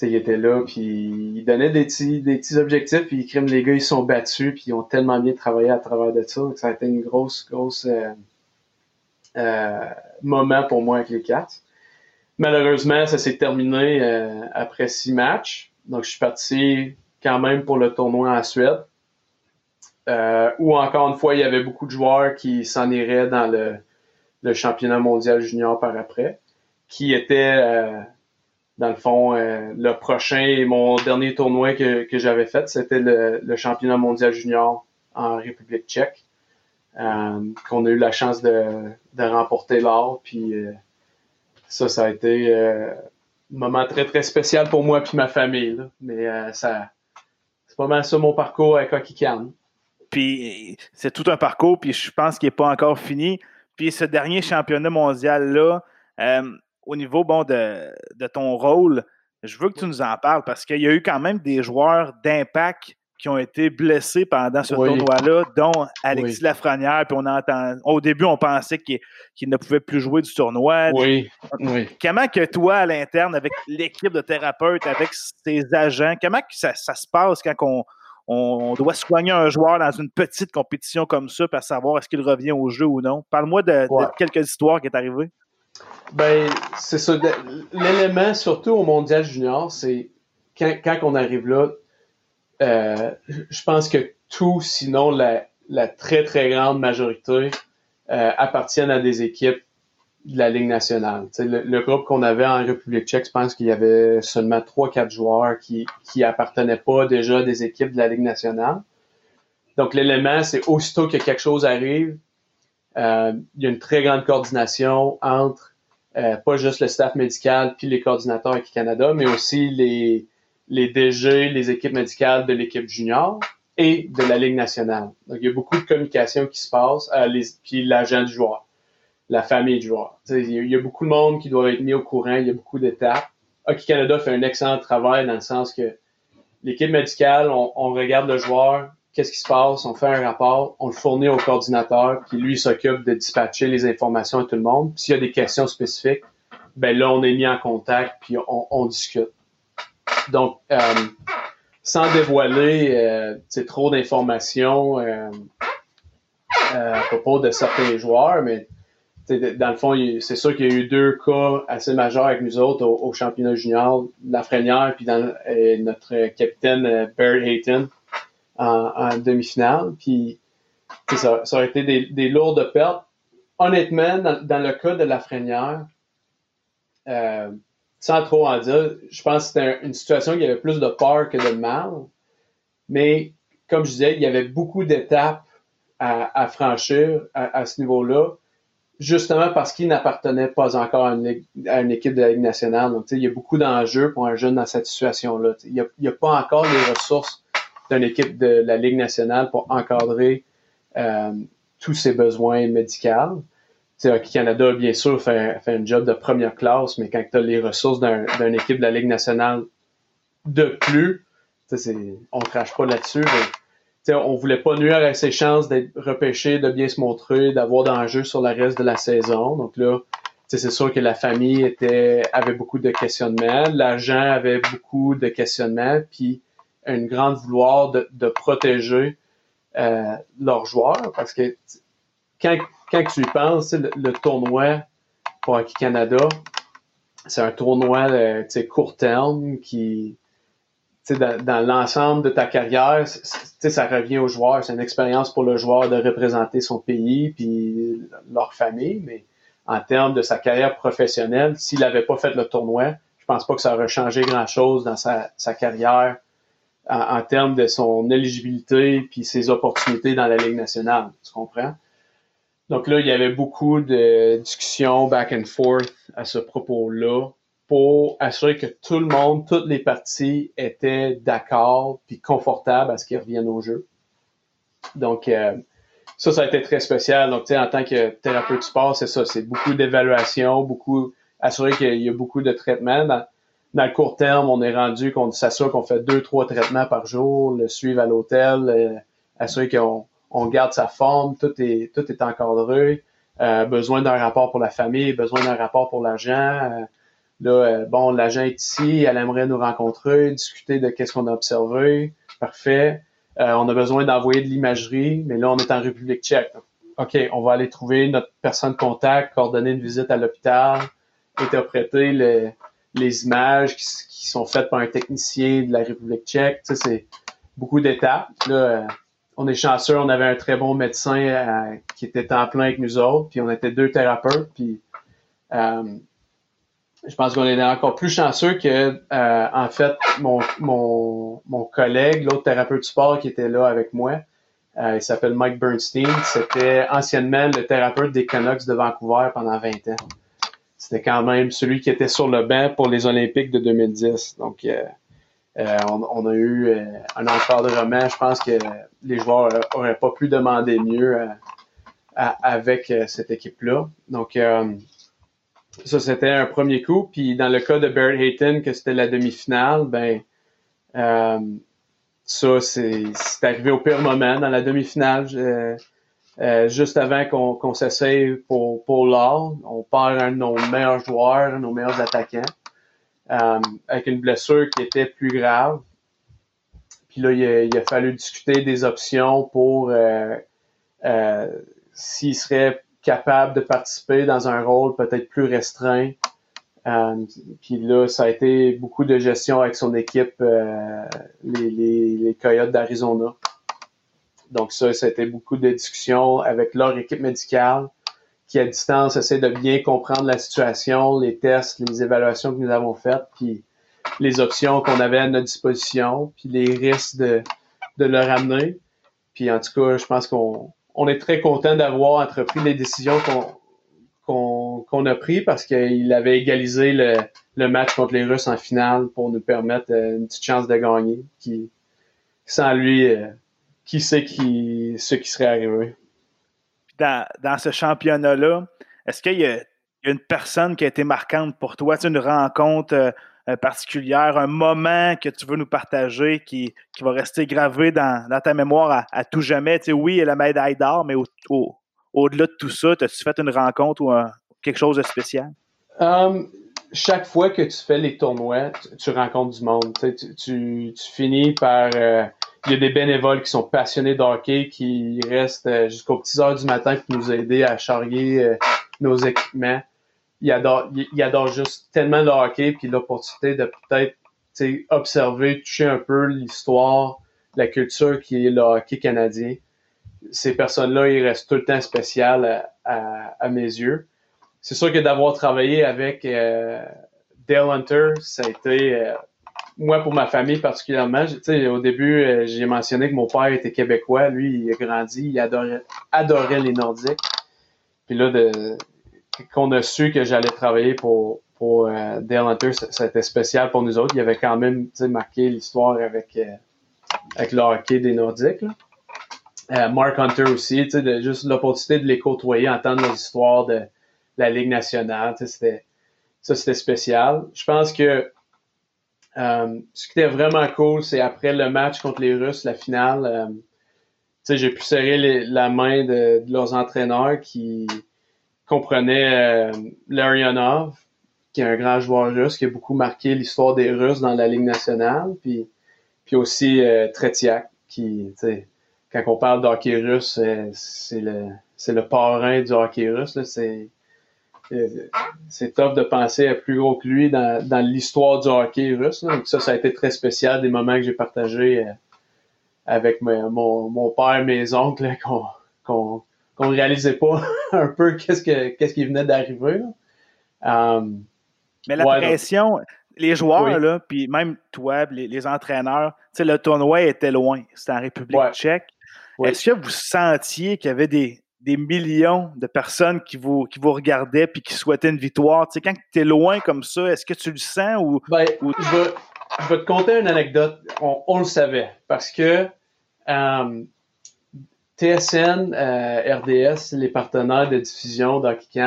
Speaker 2: il était là, puis il donnait des petits, des petits objectifs, puis crime, les gars, ils sont battus, puis ils ont tellement bien travaillé à travers de ça. ça a été une grosse, grosse euh, euh, moment pour moi avec les Cats. Malheureusement, ça s'est terminé euh, après six matchs. Donc, je suis parti quand même pour le tournoi en Suède. Euh, où encore une fois, il y avait beaucoup de joueurs qui s'en iraient dans le, championnat mondial junior par après, qui était, euh, dans le fond, euh, le prochain et mon dernier tournoi que, j'avais fait, c'était le, championnat mondial junior en République tchèque, qu'on a eu la chance de, remporter l'or. Puis ça, ça a été moment très, très spécial pour moi et ma famille. Mais euh, c'est pas mal ça mon parcours avec Hockey
Speaker 1: Puis c'est tout un parcours, puis je pense qu'il n'est pas encore fini. Puis ce dernier championnat mondial-là, euh, au niveau bon, de, de, ton rôle, je veux que tu nous en parles parce qu'il y a eu quand même des joueurs d'impact qui ont été blessés pendant ce tournoi-là, dont Alexis Lafrenière. Puis on entend, au début, on pensait qu'il ne pouvait plus jouer du tournoi.
Speaker 2: Oui. oui.
Speaker 1: Comment que toi, à l'interne, avec l'équipe de thérapeutes, avec ses agents, comment que ça, se passe quand on, on, doit soigner un joueur dans une petite compétition comme ça pour savoir est-ce qu'il revient au jeu ou non? Parle-moi de, quelques histoires qui est arrivé.
Speaker 2: Ben, c'est ça. L'élément, surtout au mondial junior, c'est quand, quand on arrive là, euh, je pense que tout, sinon la, la très, très grande majorité, euh, appartiennent à des équipes de la Ligue nationale. Le, le, groupe qu'on avait en République tchèque, je pense qu'il y avait seulement trois, quatre joueurs qui, qui appartenaient pas déjà des équipes de la Ligue nationale. Donc, l'élément, c'est aussitôt que quelque chose arrive, euh, il y a une très grande coordination entre euh, pas juste le staff médical puis les coordinateurs avec Canada, mais aussi les, DG, les équipes médicales de l'équipe junior et de la Ligue nationale. Donc, il y a beaucoup de communication qui se passe, euh, puis l'agent du joueur, la famille du joueur. Il y, a beaucoup de monde qui doit être mis au courant, il y a beaucoup d'étapes. Hockey Canada fait un excellent travail dans le sens que l'équipe médicale, on, regarde le joueur, qu'est-ce qui se passe, on fait un rapport, on le fournit au coordinateur, qui lui s'occupe de dispatcher les informations à tout le monde. S'il y a des questions spécifiques, ben là, on est mis en contact, puis on, discute. Donc, euh, sans dévoiler euh, trop d'informations euh, à propos de certains joueurs, mais dans le fond, c'est sûr qu'il y a eu deux cas assez majeurs avec nous autres au, championnat junior, Lafrenière puis dans, notre capitaine Barry Hayton en, demi-finale. Puis ça, ça aurait été des, lourdes pertes. Honnêtement, dans, le cas de Lafrenière, euh, sans trop en dire, je pense que c'était une situation qui avait plus de peur que de mal. Mais comme je disais, il y avait beaucoup d'étapes à, franchir à, ce niveau-là, justement parce qu'il n'appartenait pas encore à une, équipe de la Ligue nationale. Donc, il y a beaucoup d'enjeux pour un jeune dans cette situation-là. Il n'y a, pas encore les ressources d'une équipe de la Ligue nationale pour encadrer euh, tous ses besoins médicaux. Hockey Canada, bien sûr, fait, fait un job de première classe, mais quand tu as les ressources d'une équipe de la Ligue nationale de plus, on ne crache pas là-dessus. On voulait pas nuire à ses chances d'être repêché, de bien se montrer, d'avoir d'enjeux sur le reste de la saison. Donc là, c'est sûr que la famille avait beaucoup de questionnements, l'agent avait beaucoup de questionnements, puis une grande vouloir de, protéger euh, leurs joueurs parce que quand, tu y penses, le, tournoi pour Hockey Canada, c'est un tournoi euh, court terme qui, dans, l'ensemble de ta carrière, ça revient aux joueurs. C'est une expérience pour le joueur de représenter son pays puis leur famille, mais en termes de sa carrière professionnelle, s'il n'avait pas fait le tournoi, je pense pas que ça aurait changé grand-chose dans sa, carrière en, termes de son éligibilité puis ses opportunités dans la Ligue nationale. Tu comprends? Donc là, il y avait beaucoup de discussions back and forth à ce propos-là pour assurer que tout le monde, toutes les parties étaient d'accord puis confortables à ce qu'ils reviennent au jeu. Donc, euh, ça, ça a été très spécial. Donc, tu sais, en tant que thérapeute sport, c'est ça, c'est beaucoup d'évaluation, beaucoup, assurer qu'il y a beaucoup de traitements. Dans, le court terme, on est rendu qu'on s'assure qu'on fait deux, trois traitements par jour, le suivre à l'hôtel, euh, assurer qu'on on garde sa forme, tout est, tout est encadré. Euh, besoin d'un rapport pour la famille, besoin d'un rapport pour l'agent. Euh, là, euh, bon, l'agent est ici, elle aimerait nous rencontrer, discuter de qu'est-ce qu'on a observé. Parfait. on a besoin d'envoyer de l'imagerie, mais là, on est en République tchèque. OK, on va aller trouver notre personne de contact, coordonner une visite à l'hôpital, interpréter le, les images qui, sont faites par un technicien de la République tchèque. Tu sais, c'est beaucoup d'étapes. Là, euh, on est chanceux, on avait un très bon médecin euh, qui était en plein avec nous autres, puis on était deux thérapeutes, puis euh, je pense qu'on est encore plus chanceux que, en fait, mon, mon, mon collègue, l'autre thérapeute sport qui était là avec moi, il s'appelle Mike Bernstein, c'était anciennement le thérapeute des Canucks de Vancouver pendant 20 ans c'était quand même celui qui était sur le banc pour les Olympiques de 2010. Donc, euh, euh, on, a eu euh, un encadrement. Je pense que les joueurs n'auraient pas pu demander mieux avec cette équipe-là. Donc, ça, c'était un premier coup. Puis, dans le cas de Barry Hayton, que c'était la demi-finale, ben, ça, c'est arrivé au pire moment dans la demi-finale. Euh, juste avant qu'on qu'on s'essaye pour, pour on perd un de nos meilleurs joueurs, un de nos meilleurs attaquants, euh, avec une blessure qui était plus grave. Puis là, il a, il a fallu discuter des options pour euh, euh s'il serait capable de participer dans un rôle peut-être plus restreint. puis là, ça a été beaucoup de gestion avec son équipe, les, les, Coyotes d'Arizona. Donc ça, c'était beaucoup de discussions avec leur équipe médicale qui, à distance, essaie de bien comprendre la situation, les tests, les évaluations que nous avons faites, puis les options qu'on avait à notre disposition, puis les risques de, de le ramener. Puis en tout cas, je pense qu'on on est très content d'avoir entrepris les décisions qu'on a pris parce qu'il avait égalisé le, match contre les Russes en finale pour nous permettre euh, une petite chance de gagner. Sans lui, euh, qui sait ce qui serait arrivé.
Speaker 1: Dans, ce championnat-là, est-ce qu'il y, a une personne qui a été marquante pour toi, une rencontre euh, particulière, un moment que tu veux nous partager qui, qui va rester gravé dans, ta mémoire à, tout jamais? sais, oui, il y a la médaille d'or, mais au-delà de tout ça, as-tu fait une rencontre ou quelque chose de spécial?
Speaker 2: Um, chaque fois que tu fais les tournois, tu, rencontres du monde. Tu, tu, finis par... Euh, il y a des bénévoles qui sont passionnés de hockey, qui restent euh, jusqu'aux petites heures du matin pour nous aider à charrier euh, nos équipements. Ils adorent, ils adorent juste tellement le hockey, puis l'opportunité de peut-être observer, toucher un peu l'histoire, la culture qui est le hockey canadien. Ces personnes-là, ils restent tout le temps spéciales à, à, mes yeux. c'est sûr que d'avoir travaillé avec euh, Dale Hunter, ça a été, euh, moi pour ma famille particulièrement, au début, euh, j'ai mentionné que mon père était québécois, lui, il a grandi, il adorait, adorait les Nordiques. Puis là, de, qu'on a su que j'allais travailler pour, pour Dale Hunter, été spécial pour nous autres. Il avait quand même marqué l'histoire avec, avec le hockey des Nordiques. Mark Hunter aussi, juste l'opportunité de les côtoyer, entendre leurs histoires de la Ligue nationale. C'était, ça, c'était spécial. Je pense que euh, ce qui était vraiment cool, c'est après le match contre les Russes, la finale, euh, j'ai pu serrer la main de, leurs entraîneurs qui comprenaient euh, Larionov, qui est un grand joueur russe, qui a beaucoup marqué l'histoire des Russes dans la Ligue nationale, puis, puis aussi euh, Tretiak, qui, quand on parle d'hockey russe, c'est le, le parrain du hockey russe. C'est, c'est top de penser à plus gros que lui dans, dans l'histoire du hockey russe. Donc ça, ça a été très spécial, des moments que j'ai partagés euh, avec mon, mon père, mes oncles, qu'on qu'on réalisait pas un peu qu'est-ce que qu'est-ce qui venait d'arriver.
Speaker 1: Um, Mais la pression, les joueurs, là, puis même toi, les, les entraîneurs, le tournoi était loin. C'était en République tchèque. Est-ce que vous sentiez qu'il y avait des, des millions de personnes qui vous, qui vous regardaient puis qui souhaitaient une victoire? Tu sais, quand tu es loin comme ça, est-ce que tu le sens ou.
Speaker 2: Ben, Je, vais, te conter une anecdote. On, le savait parce que euh, TSN, euh, RDS, les partenaires de diffusion d'Hockey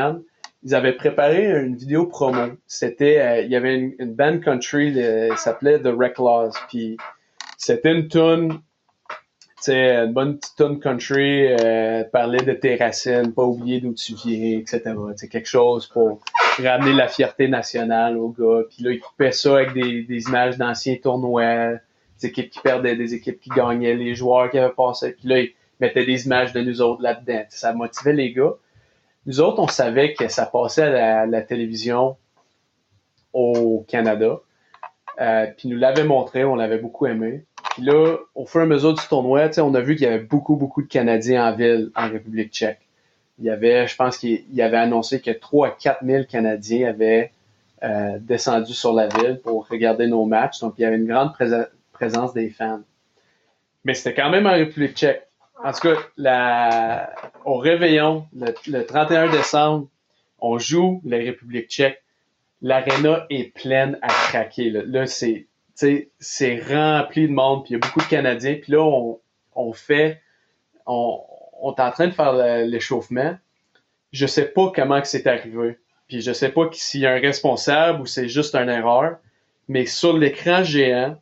Speaker 2: ils avaient préparé une vidéo promo. C'était, euh, il y avait une, band country, qui s'appelait The Recklaws, puis c'était une tune sais, une bonne petite tune country, euh, parler de tes racines, pas oublier d'où tu viens, etc. C'est quelque chose pour ramener la fierté nationale aux gars. Puis là, ils coupaient ça avec des, images d'anciens tournois, des équipes qui perdaient, des équipes qui gagnaient, les joueurs qui avaient passé. Puis là, mettaient des images de nous autres là-dedans. Ça motivait les gars. Nous autres, on savait que ça passait à la, télévision au Canada. Euh, puis nous l'avait montré, on l'avait beaucoup aimé. Puis là, au fur et à mesure du tournoi, on a vu qu'il y avait beaucoup, beaucoup de Canadiens en ville en République tchèque. Il y avait, je pense qu'il avait annoncé que 3 à 4 000 Canadiens avaient euh, descendu sur la ville pour regarder nos matchs. Donc, il y avait une grande présence des fans. Mais c'était quand même en République tchèque. En tout cas, au réveillon, le, 31 décembre, on joue la République tchèque. L'aréna est pleine à craquer. là c'est c'est rempli de monde, puis il y a beaucoup de Canadiens. Puis là, on, fait, on, on est en train de faire l'échauffement. Je sais pas comment que c'est arrivé. Puis je sais pas s'il y a un responsable ou c'est juste une erreur. Mais sur l'écran géant,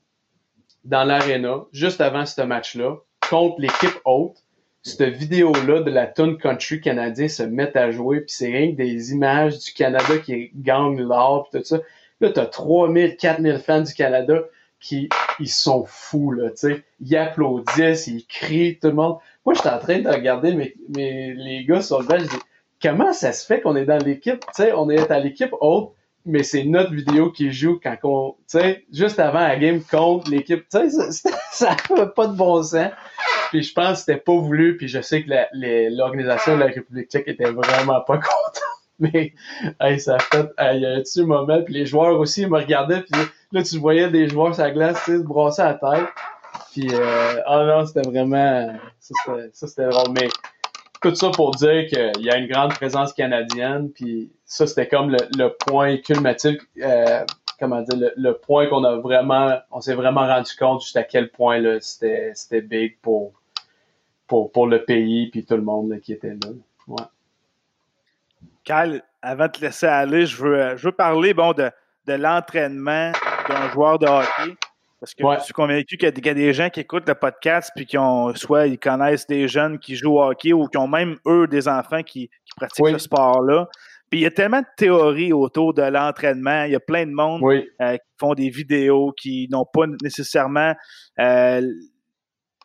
Speaker 2: dans l'aréna, juste avant ce match-là, contre l'équipe haute, cette vidéo-là de la tune country canadien se met à jouer, puis c'est rien que des images du Canada qui gagnent l'or, puis tout ça. Là, t'as 3000, 4000 fans du Canada qui ils sont fous, là, tu sais. Ils applaudissent, ils crient, tout le monde. Moi, j'étais en train de regarder les gars sur le banc, je dis, comment ça se fait qu'on est dans l'équipe, tu sais, on est à l'équipe haute, mais c'est notre vidéo qui joue quand on, tu sais, juste avant la game contre l'équipe, tu sais, ça, fait pas de bon sens. Puis je pense que c'était pas voulu, puis je sais que l'organisation de la République tchèque était vraiment pas contente. Mais hey, ça a fait. Il y a un moment, puis les joueurs aussi ils me regardaient, puis là, tu voyais des joueurs sur la glace, tu sais, se brasser la tête. Puis, euh, oh non, c'était vraiment. Ça, c'était drôle. Mais tout ça pour dire qu'il y a une grande présence canadienne, puis ça, c'était comme le, point culmatif, euh, comment dire, le, point qu'on a vraiment, on s'est vraiment rendu compte juste à quel point là, c'était, big pour, pour, pour le pays, puis tout le monde qui était là. Ouais.
Speaker 1: Kyle, avant de te laisser aller, je veux, je veux parler bon, de, de l'entraînement d'un joueur de hockey. Parce que je suis convaincu qu'il y, a des gens qui écoutent le podcast puis qui ont soit ils connaissent des jeunes qui jouent au hockey ou qui ont même eux des enfants qui, qui pratiquent ce sport-là. Puis il y a tellement de théories autour de l'entraînement. Il y a plein de monde euh, qui font des vidéos qui n'ont pas nécessairement euh,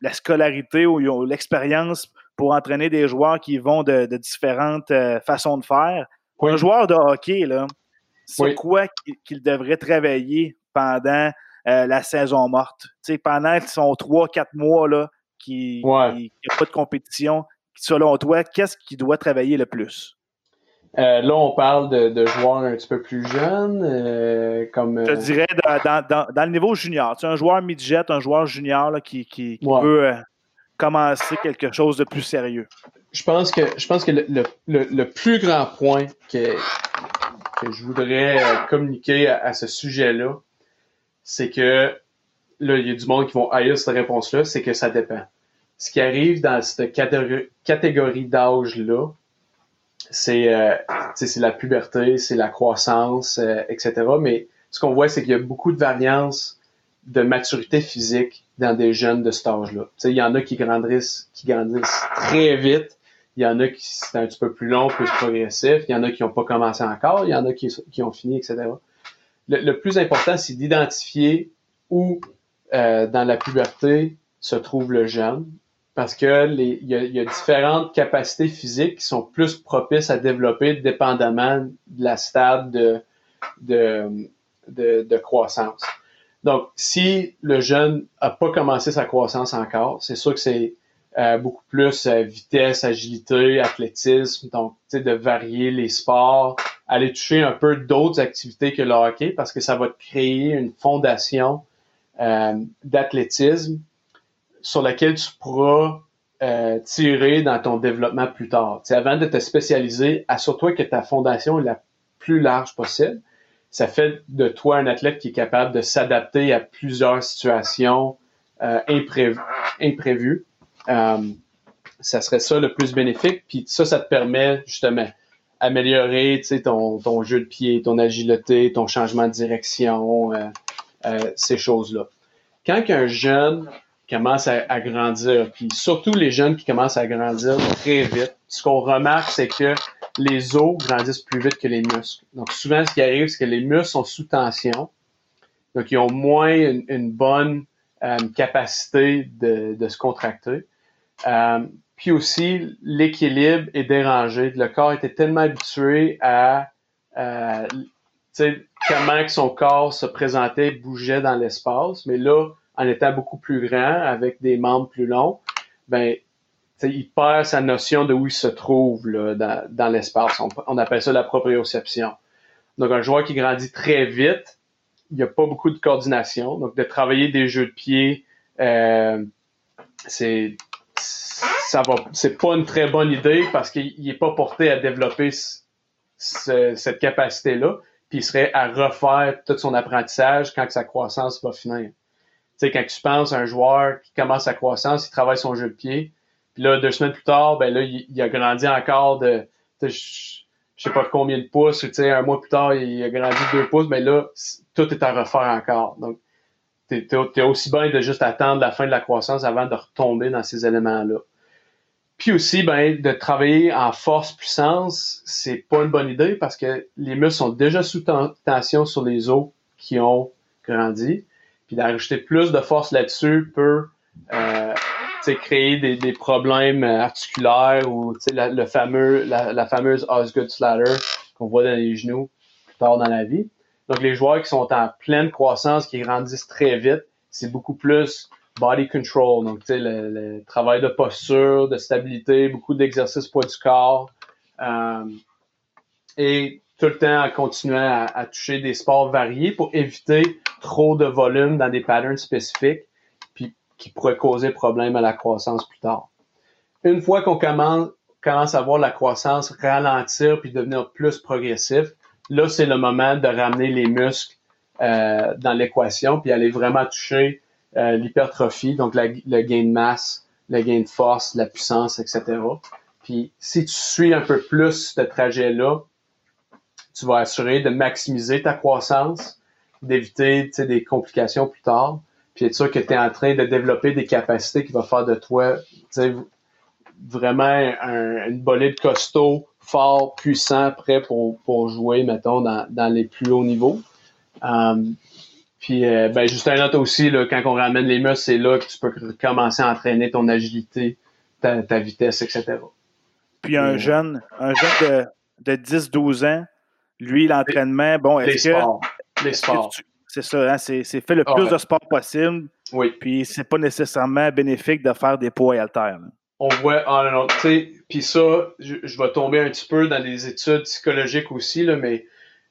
Speaker 1: la scolarité ou l'expérience pour entraîner des joueurs qui vont de, différentes euh, façons de faire. un joueur de hockey, là, c'est quoi qu'il devrait travailler pendant euh, la saison morte? pendant son 3-4 mois là, qui n'y a pas de compétition, selon toi, qu'est-ce qu'il doit travailler le plus?
Speaker 2: Euh, là, on parle de, joueurs un petit peu plus jeunes, euh, comme.
Speaker 1: Je dirais dans, le niveau junior. Tu un joueur midget, un joueur junior qui, qui, peut commencer quelque chose de plus sérieux.
Speaker 2: Je pense que je pense que le, plus grand point que, que je voudrais communiquer à, ce sujet-là, c'est que là, il y a du monde qui vont haïr cette réponse-là, c'est que ça dépend. Ce qui arrive dans cette catégorie d'âge-là, c'est euh, la puberté, c'est la croissance, euh, etc. Mais ce qu'on voit, c'est qu'il y a beaucoup de variances de maturité physique dans des jeunes de cet âge-là. Il y en a qui grandissent, qui grandissent très vite. Il y en a qui c'est un petit peu plus long, plus progressif. Il y en a qui n'ont pas commencé encore. Il y en a qui, qui ont fini, etc. Le, plus important, c'est d'identifier où euh, dans la puberté se trouve le jeune parce que il y, a, différentes capacités physiques qui sont plus propices à développer dépendamment de la stade de, de, croissance. Donc, si le jeune a pas commencé sa croissance encore, c'est sûr que c'est euh, beaucoup plus euh, vitesse, agilité, athlétisme, donc de varier les sports, aller toucher un peu d'autres activités que le hockey parce que ça va te créer une fondation euh, d'athlétisme sur laquelle tu pourras tirer dans ton développement plus tard. avant de te spécialiser, assure-toi que ta fondation est la plus large possible. Ça fait de toi un athlète qui est capable de s'adapter à plusieurs situations imprévues. Euh, ça serait ça le plus bénéfique. Puis ça, ça te permet justement améliorer ton, ton jeu de pied, ton agilité, ton changement de direction, euh, ces choses-là. Quand un jeune commencent à, grandir. Puis surtout les jeunes qui commencent à grandir très vite. Ce qu'on remarque, c'est que les os grandissent plus vite que les muscles. Donc souvent, ce qui arrive, c'est que les muscles sont sous tension. Donc ils ont moins une, bonne euh, capacité de, de, se contracter. Euh, puis aussi, l'équilibre est dérangé. Le corps était tellement habitué à euh, comment que son corps se présentait, bougeait dans l'espace. Mais là, en étant beaucoup plus grand, avec des membres plus longs, ben, il perd sa notion de où il se trouve là, dans, l'espace. On, appelle ça la proprioception. Donc, un joueur qui grandit très vite, il n'y a pas beaucoup de coordination. Donc, de travailler des jeux de pied, euh, c'est ça va, c'est pas une très bonne idée parce qu'il n'est pas porté à développer cette capacité-là, puis il serait à refaire tout son apprentissage quand sa croissance va finir sais, quand tu penses à un joueur qui commence sa croissance, il travaille son jeu de pied, puis là, deux semaines plus tard, ben là, il, a grandi encore de, je sais pas combien de pouces, tu sais, un mois plus tard, il a grandi deux pouces, mais là, tout est à refaire encore. Donc, t'es es, aussi bien de juste attendre la fin de la croissance avant de retomber dans ces éléments-là. Puis aussi, ben, de travailler en force, puissance, c'est pas une bonne idée parce que les muscles sont déjà sous tension sur les os qui ont grandi. Puis d'ajouter plus de force là-dessus peut euh, créer des, des, problèmes articulaires ou le fameux, la, la fameuse Osgood Slatter qu'on voit dans les genoux plus tard dans la vie. Donc les joueurs qui sont en pleine croissance, qui grandissent très vite, c'est beaucoup plus body control, donc le, le travail de posture, de stabilité, beaucoup d'exercices poids du corps. Euh, et tout le temps à continuer à, toucher des sports variés pour éviter trop de volume dans des patterns spécifiques puis qui pourraient causer problème à la croissance plus tard. Une fois qu'on commence, commence à voir la croissance ralentir puis devenir plus progressif, là, c'est le moment de ramener les muscles euh, dans l'équation puis aller vraiment toucher euh, l'hypertrophie, donc le gain de masse, le gain de force, la puissance, etc. Puis si tu suis un peu plus ce trajet-là, tu vas assurer de maximiser ta croissance, d'éviter des complications plus tard, puis être sûr que tu es en train de développer des capacités qui vont faire de toi vraiment un, une bolide costaud, fort, puissant, prêt pour, pour jouer, mettons, dans, dans les plus hauts niveaux. Um, puis, euh, ben, juste un autre aussi, là, quand on ramène les muscles, c'est là que tu peux commencer à entraîner ton agilité, ta, ta vitesse, etc.
Speaker 1: Puis un jeune, un jeune de, de 10-12 ans, lui, l'entraînement, bon, est-ce
Speaker 2: que. Les sports.
Speaker 1: C'est ça, hein, c'est fait le plus de sport possible.
Speaker 2: Oui.
Speaker 1: Puis c'est pas nécessairement bénéfique de faire des poids et haltères.
Speaker 2: On voit, ah non, tu sais, puis ça, je, vais tomber un petit peu dans les études psychologiques aussi, là, mais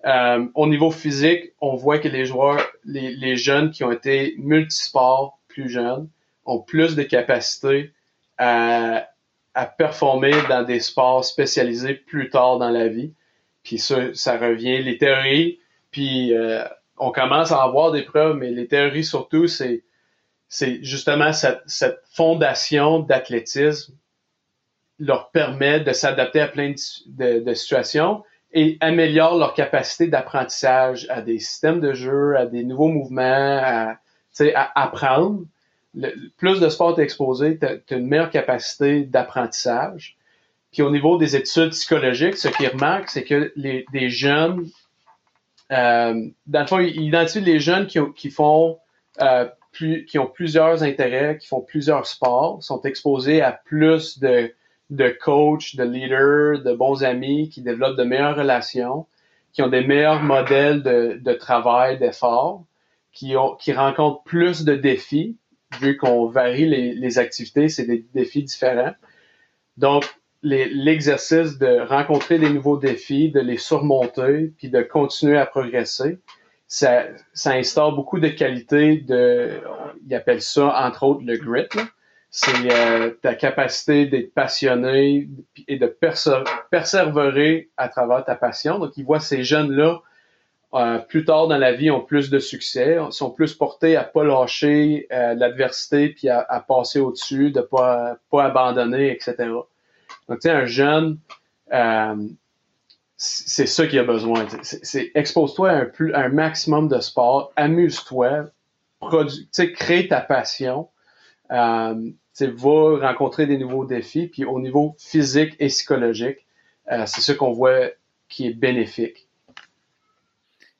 Speaker 2: euh, au niveau physique, on voit que les joueurs, les, les jeunes qui ont été multisports plus jeunes, ont plus de capacité à, à performer dans des sports spécialisés plus tard dans la vie. Puis ça, ça revient, les théories, puis euh, on commence à avoir des preuves, mais les théories surtout, c'est c'est justement cette, fondation d'athlétisme leur permet de s'adapter à plein de, situations et améliore leur capacité d'apprentissage à des systèmes de jeu, à des nouveaux mouvements, à, à apprendre. Plus de sport exposé, tu as, une meilleure capacité d'apprentissage. Puis au niveau des études psychologiques, ce qu'ils remarquent, c'est que les, jeunes, euh, dans le fond, ils identifient les jeunes qui, qui font euh, qui ont plusieurs intérêts, qui font plusieurs sports, sont exposés à plus de, de coachs, de leaders, de bons amis, qui développent de meilleures relations, qui ont des meilleurs modèles de, de travail, d'effort, qui, qui rencontrent plus de défis, vu qu'on varie les, les activités, c'est des défis différents. Donc, l'exercice de rencontrer des nouveaux défis, de les surmonter, puis de continuer à progresser, ça, ça instaure beaucoup de qualités de, ils appellent ça entre autres le grit. C'est euh, ta capacité d'être passionné et de persévérer à travers ta passion. Donc, ils voient ces jeunes-là euh, plus tard dans la vie ont plus de succès, sont plus portés à pas lâcher euh, l'adversité puis à, à passer au-dessus, de pas pas abandonner, etc. Donc, tu sais, un jeune, euh, c'est ça qu'il a besoin. C'est expose-toi à un, plus, un maximum de sport, amuse-toi, crée ta passion, euh, va rencontrer des nouveaux défis, puis au niveau physique et psychologique, euh, c'est ça qu'on voit qui est bénéfique.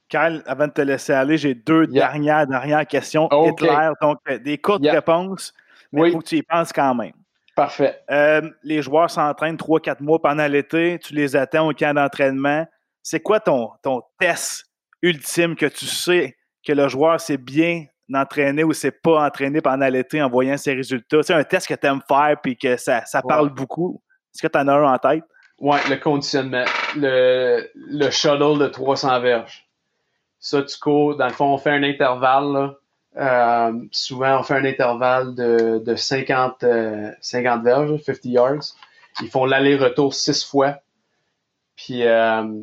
Speaker 1: Kyle, avant de te laisser aller, j'ai deux dernières, dernières questions. Hitler, donc euh, des courtes réponses, mais il faut que tu y penses quand même.
Speaker 2: Parfait.
Speaker 1: Euh, les joueurs s'entraînent 3-4 mois pendant l'été. Tu les attends au camp d'entraînement. C'est quoi ton, ton test ultime que tu sais que le joueur s'est bien entraîné ou s'est pas entraîné pendant l'été en voyant ses résultats? C'est un test que tu aimes faire et que ça, ça parle beaucoup. Est-ce que tu en as un en tête?
Speaker 2: Oui, le conditionnement. Le, le shuttle de 300 verges. Ça, tu cours. Dans le fond, on fait un intervalle. Là souvent, on fait un intervalle de, de 50, 50 euh, verges, 50 yards. Ils font l'aller-retour six fois. Puis, euh,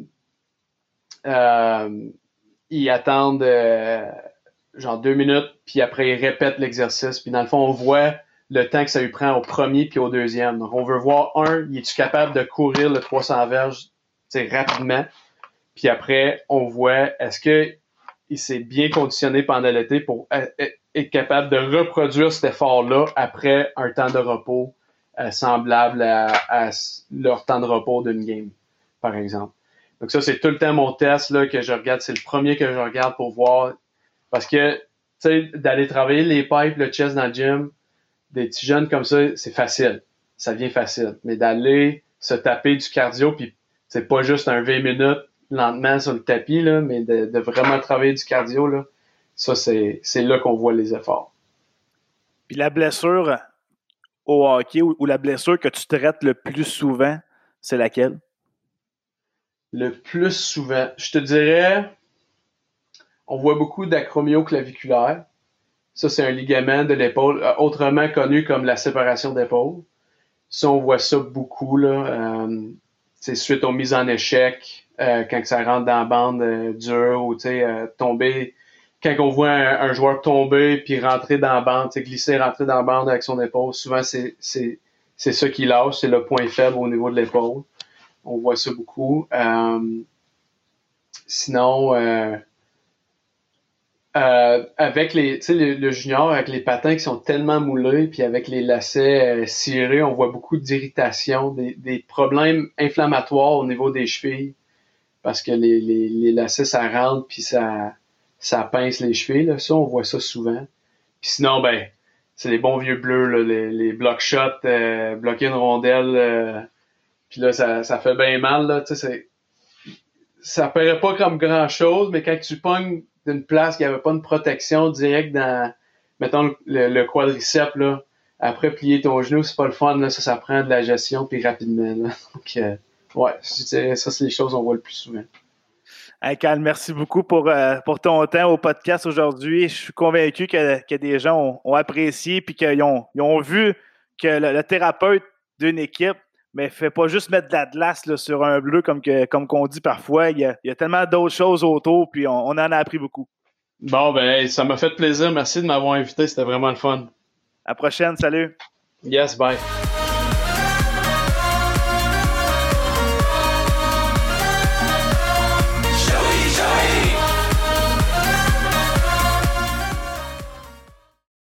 Speaker 2: euh ils attendent genre deux minutes, puis après, ils répètent l'exercice. Puis, dans le fond, on voit le temps que ça lui prend au premier puis au deuxième. Donc, on veut voir, un, il est-tu capable de courir le 300 verges rapidement? Puis après, on voit, est-ce que il s'est bien conditionné pendant l'été pour être capable de reproduire cet effort-là après un temps de repos euh, semblable à, leur temps de repos d'une game, par exemple. Donc ça, c'est tout le temps mon test là, que je regarde. C'est le premier que je regarde pour voir. Parce que, tu sais, d'aller travailler les pipes, le chest dans le gym, des petits jeunes comme ça, c'est facile. Ça vient facile. Mais d'aller se taper du cardio, puis c'est pas juste un 20 minutes lentement sur le tapis, là, mais de, vraiment travailler du cardio, là, ça, c'est, là qu'on voit les efforts.
Speaker 1: Puis la blessure au hockey ou, la blessure que tu traites le plus souvent, c'est laquelle?
Speaker 2: Le plus souvent, je te dirais, on voit beaucoup d'acromioclaviculaire. Ça, c'est un ligament de l'épaule, euh, autrement connu comme la séparation d'épaule. Ça, on voit ça beaucoup. Là. Euh, c'est suite aux mises en échec, euh, quand ça rentre dans la bande euh, dure ou euh, tomber. Quand on voit un, joueur tomber puis rentrer dans la bande, glisser, rentrer dans la bande avec son épaule, souvent c'est ça qui lâche, c'est le point faible au niveau de l'épaule. On voit ça beaucoup. sinon, avec les, sais, le, junior, avec les patins qui sont tellement moulés, puis avec les lacets cirés, on voit beaucoup d'irritation, des, des, problèmes inflammatoires au niveau des chevilles parce que les, les, les lacets, ça rentre puis ça, ça pince les chevilles. Là. Ça, on voit ça souvent. Puis sinon, ben, c'est les bons vieux bleus, là, les, les block shots, euh, bloquer une rondelle. Euh, puis là, ça, ça fait bien mal. Là, c'est, ça paraît pas comme grand-chose, mais quand tu pognes d'une place qui avait pas une protection directe dans, mettons, le, quadriceps, là, après plier ton genou, c'est pas le fun, là, ça, ça prend de la gestion puis rapidement. Donc, euh, ouais, ça, c'est les choses qu'on voit le plus souvent.
Speaker 1: Hey, merci beaucoup pour, euh, pour ton temps au podcast aujourd'hui. Je suis convaincu que, que des gens ont, apprécié et qu'ils ont, ils ont vu que le, thérapeute d'une équipe mais fait pas juste mettre de la glace sur un bleu comme que, comme qu'on dit parfois. Il y a, tellement d'autres choses autour, puis on, on, en a appris beaucoup.
Speaker 2: Bon, ben, ça m'a fait plaisir. Merci de m'avoir invité. C'était vraiment le fun.
Speaker 1: À la prochaine. Salut.
Speaker 2: Yes, bye.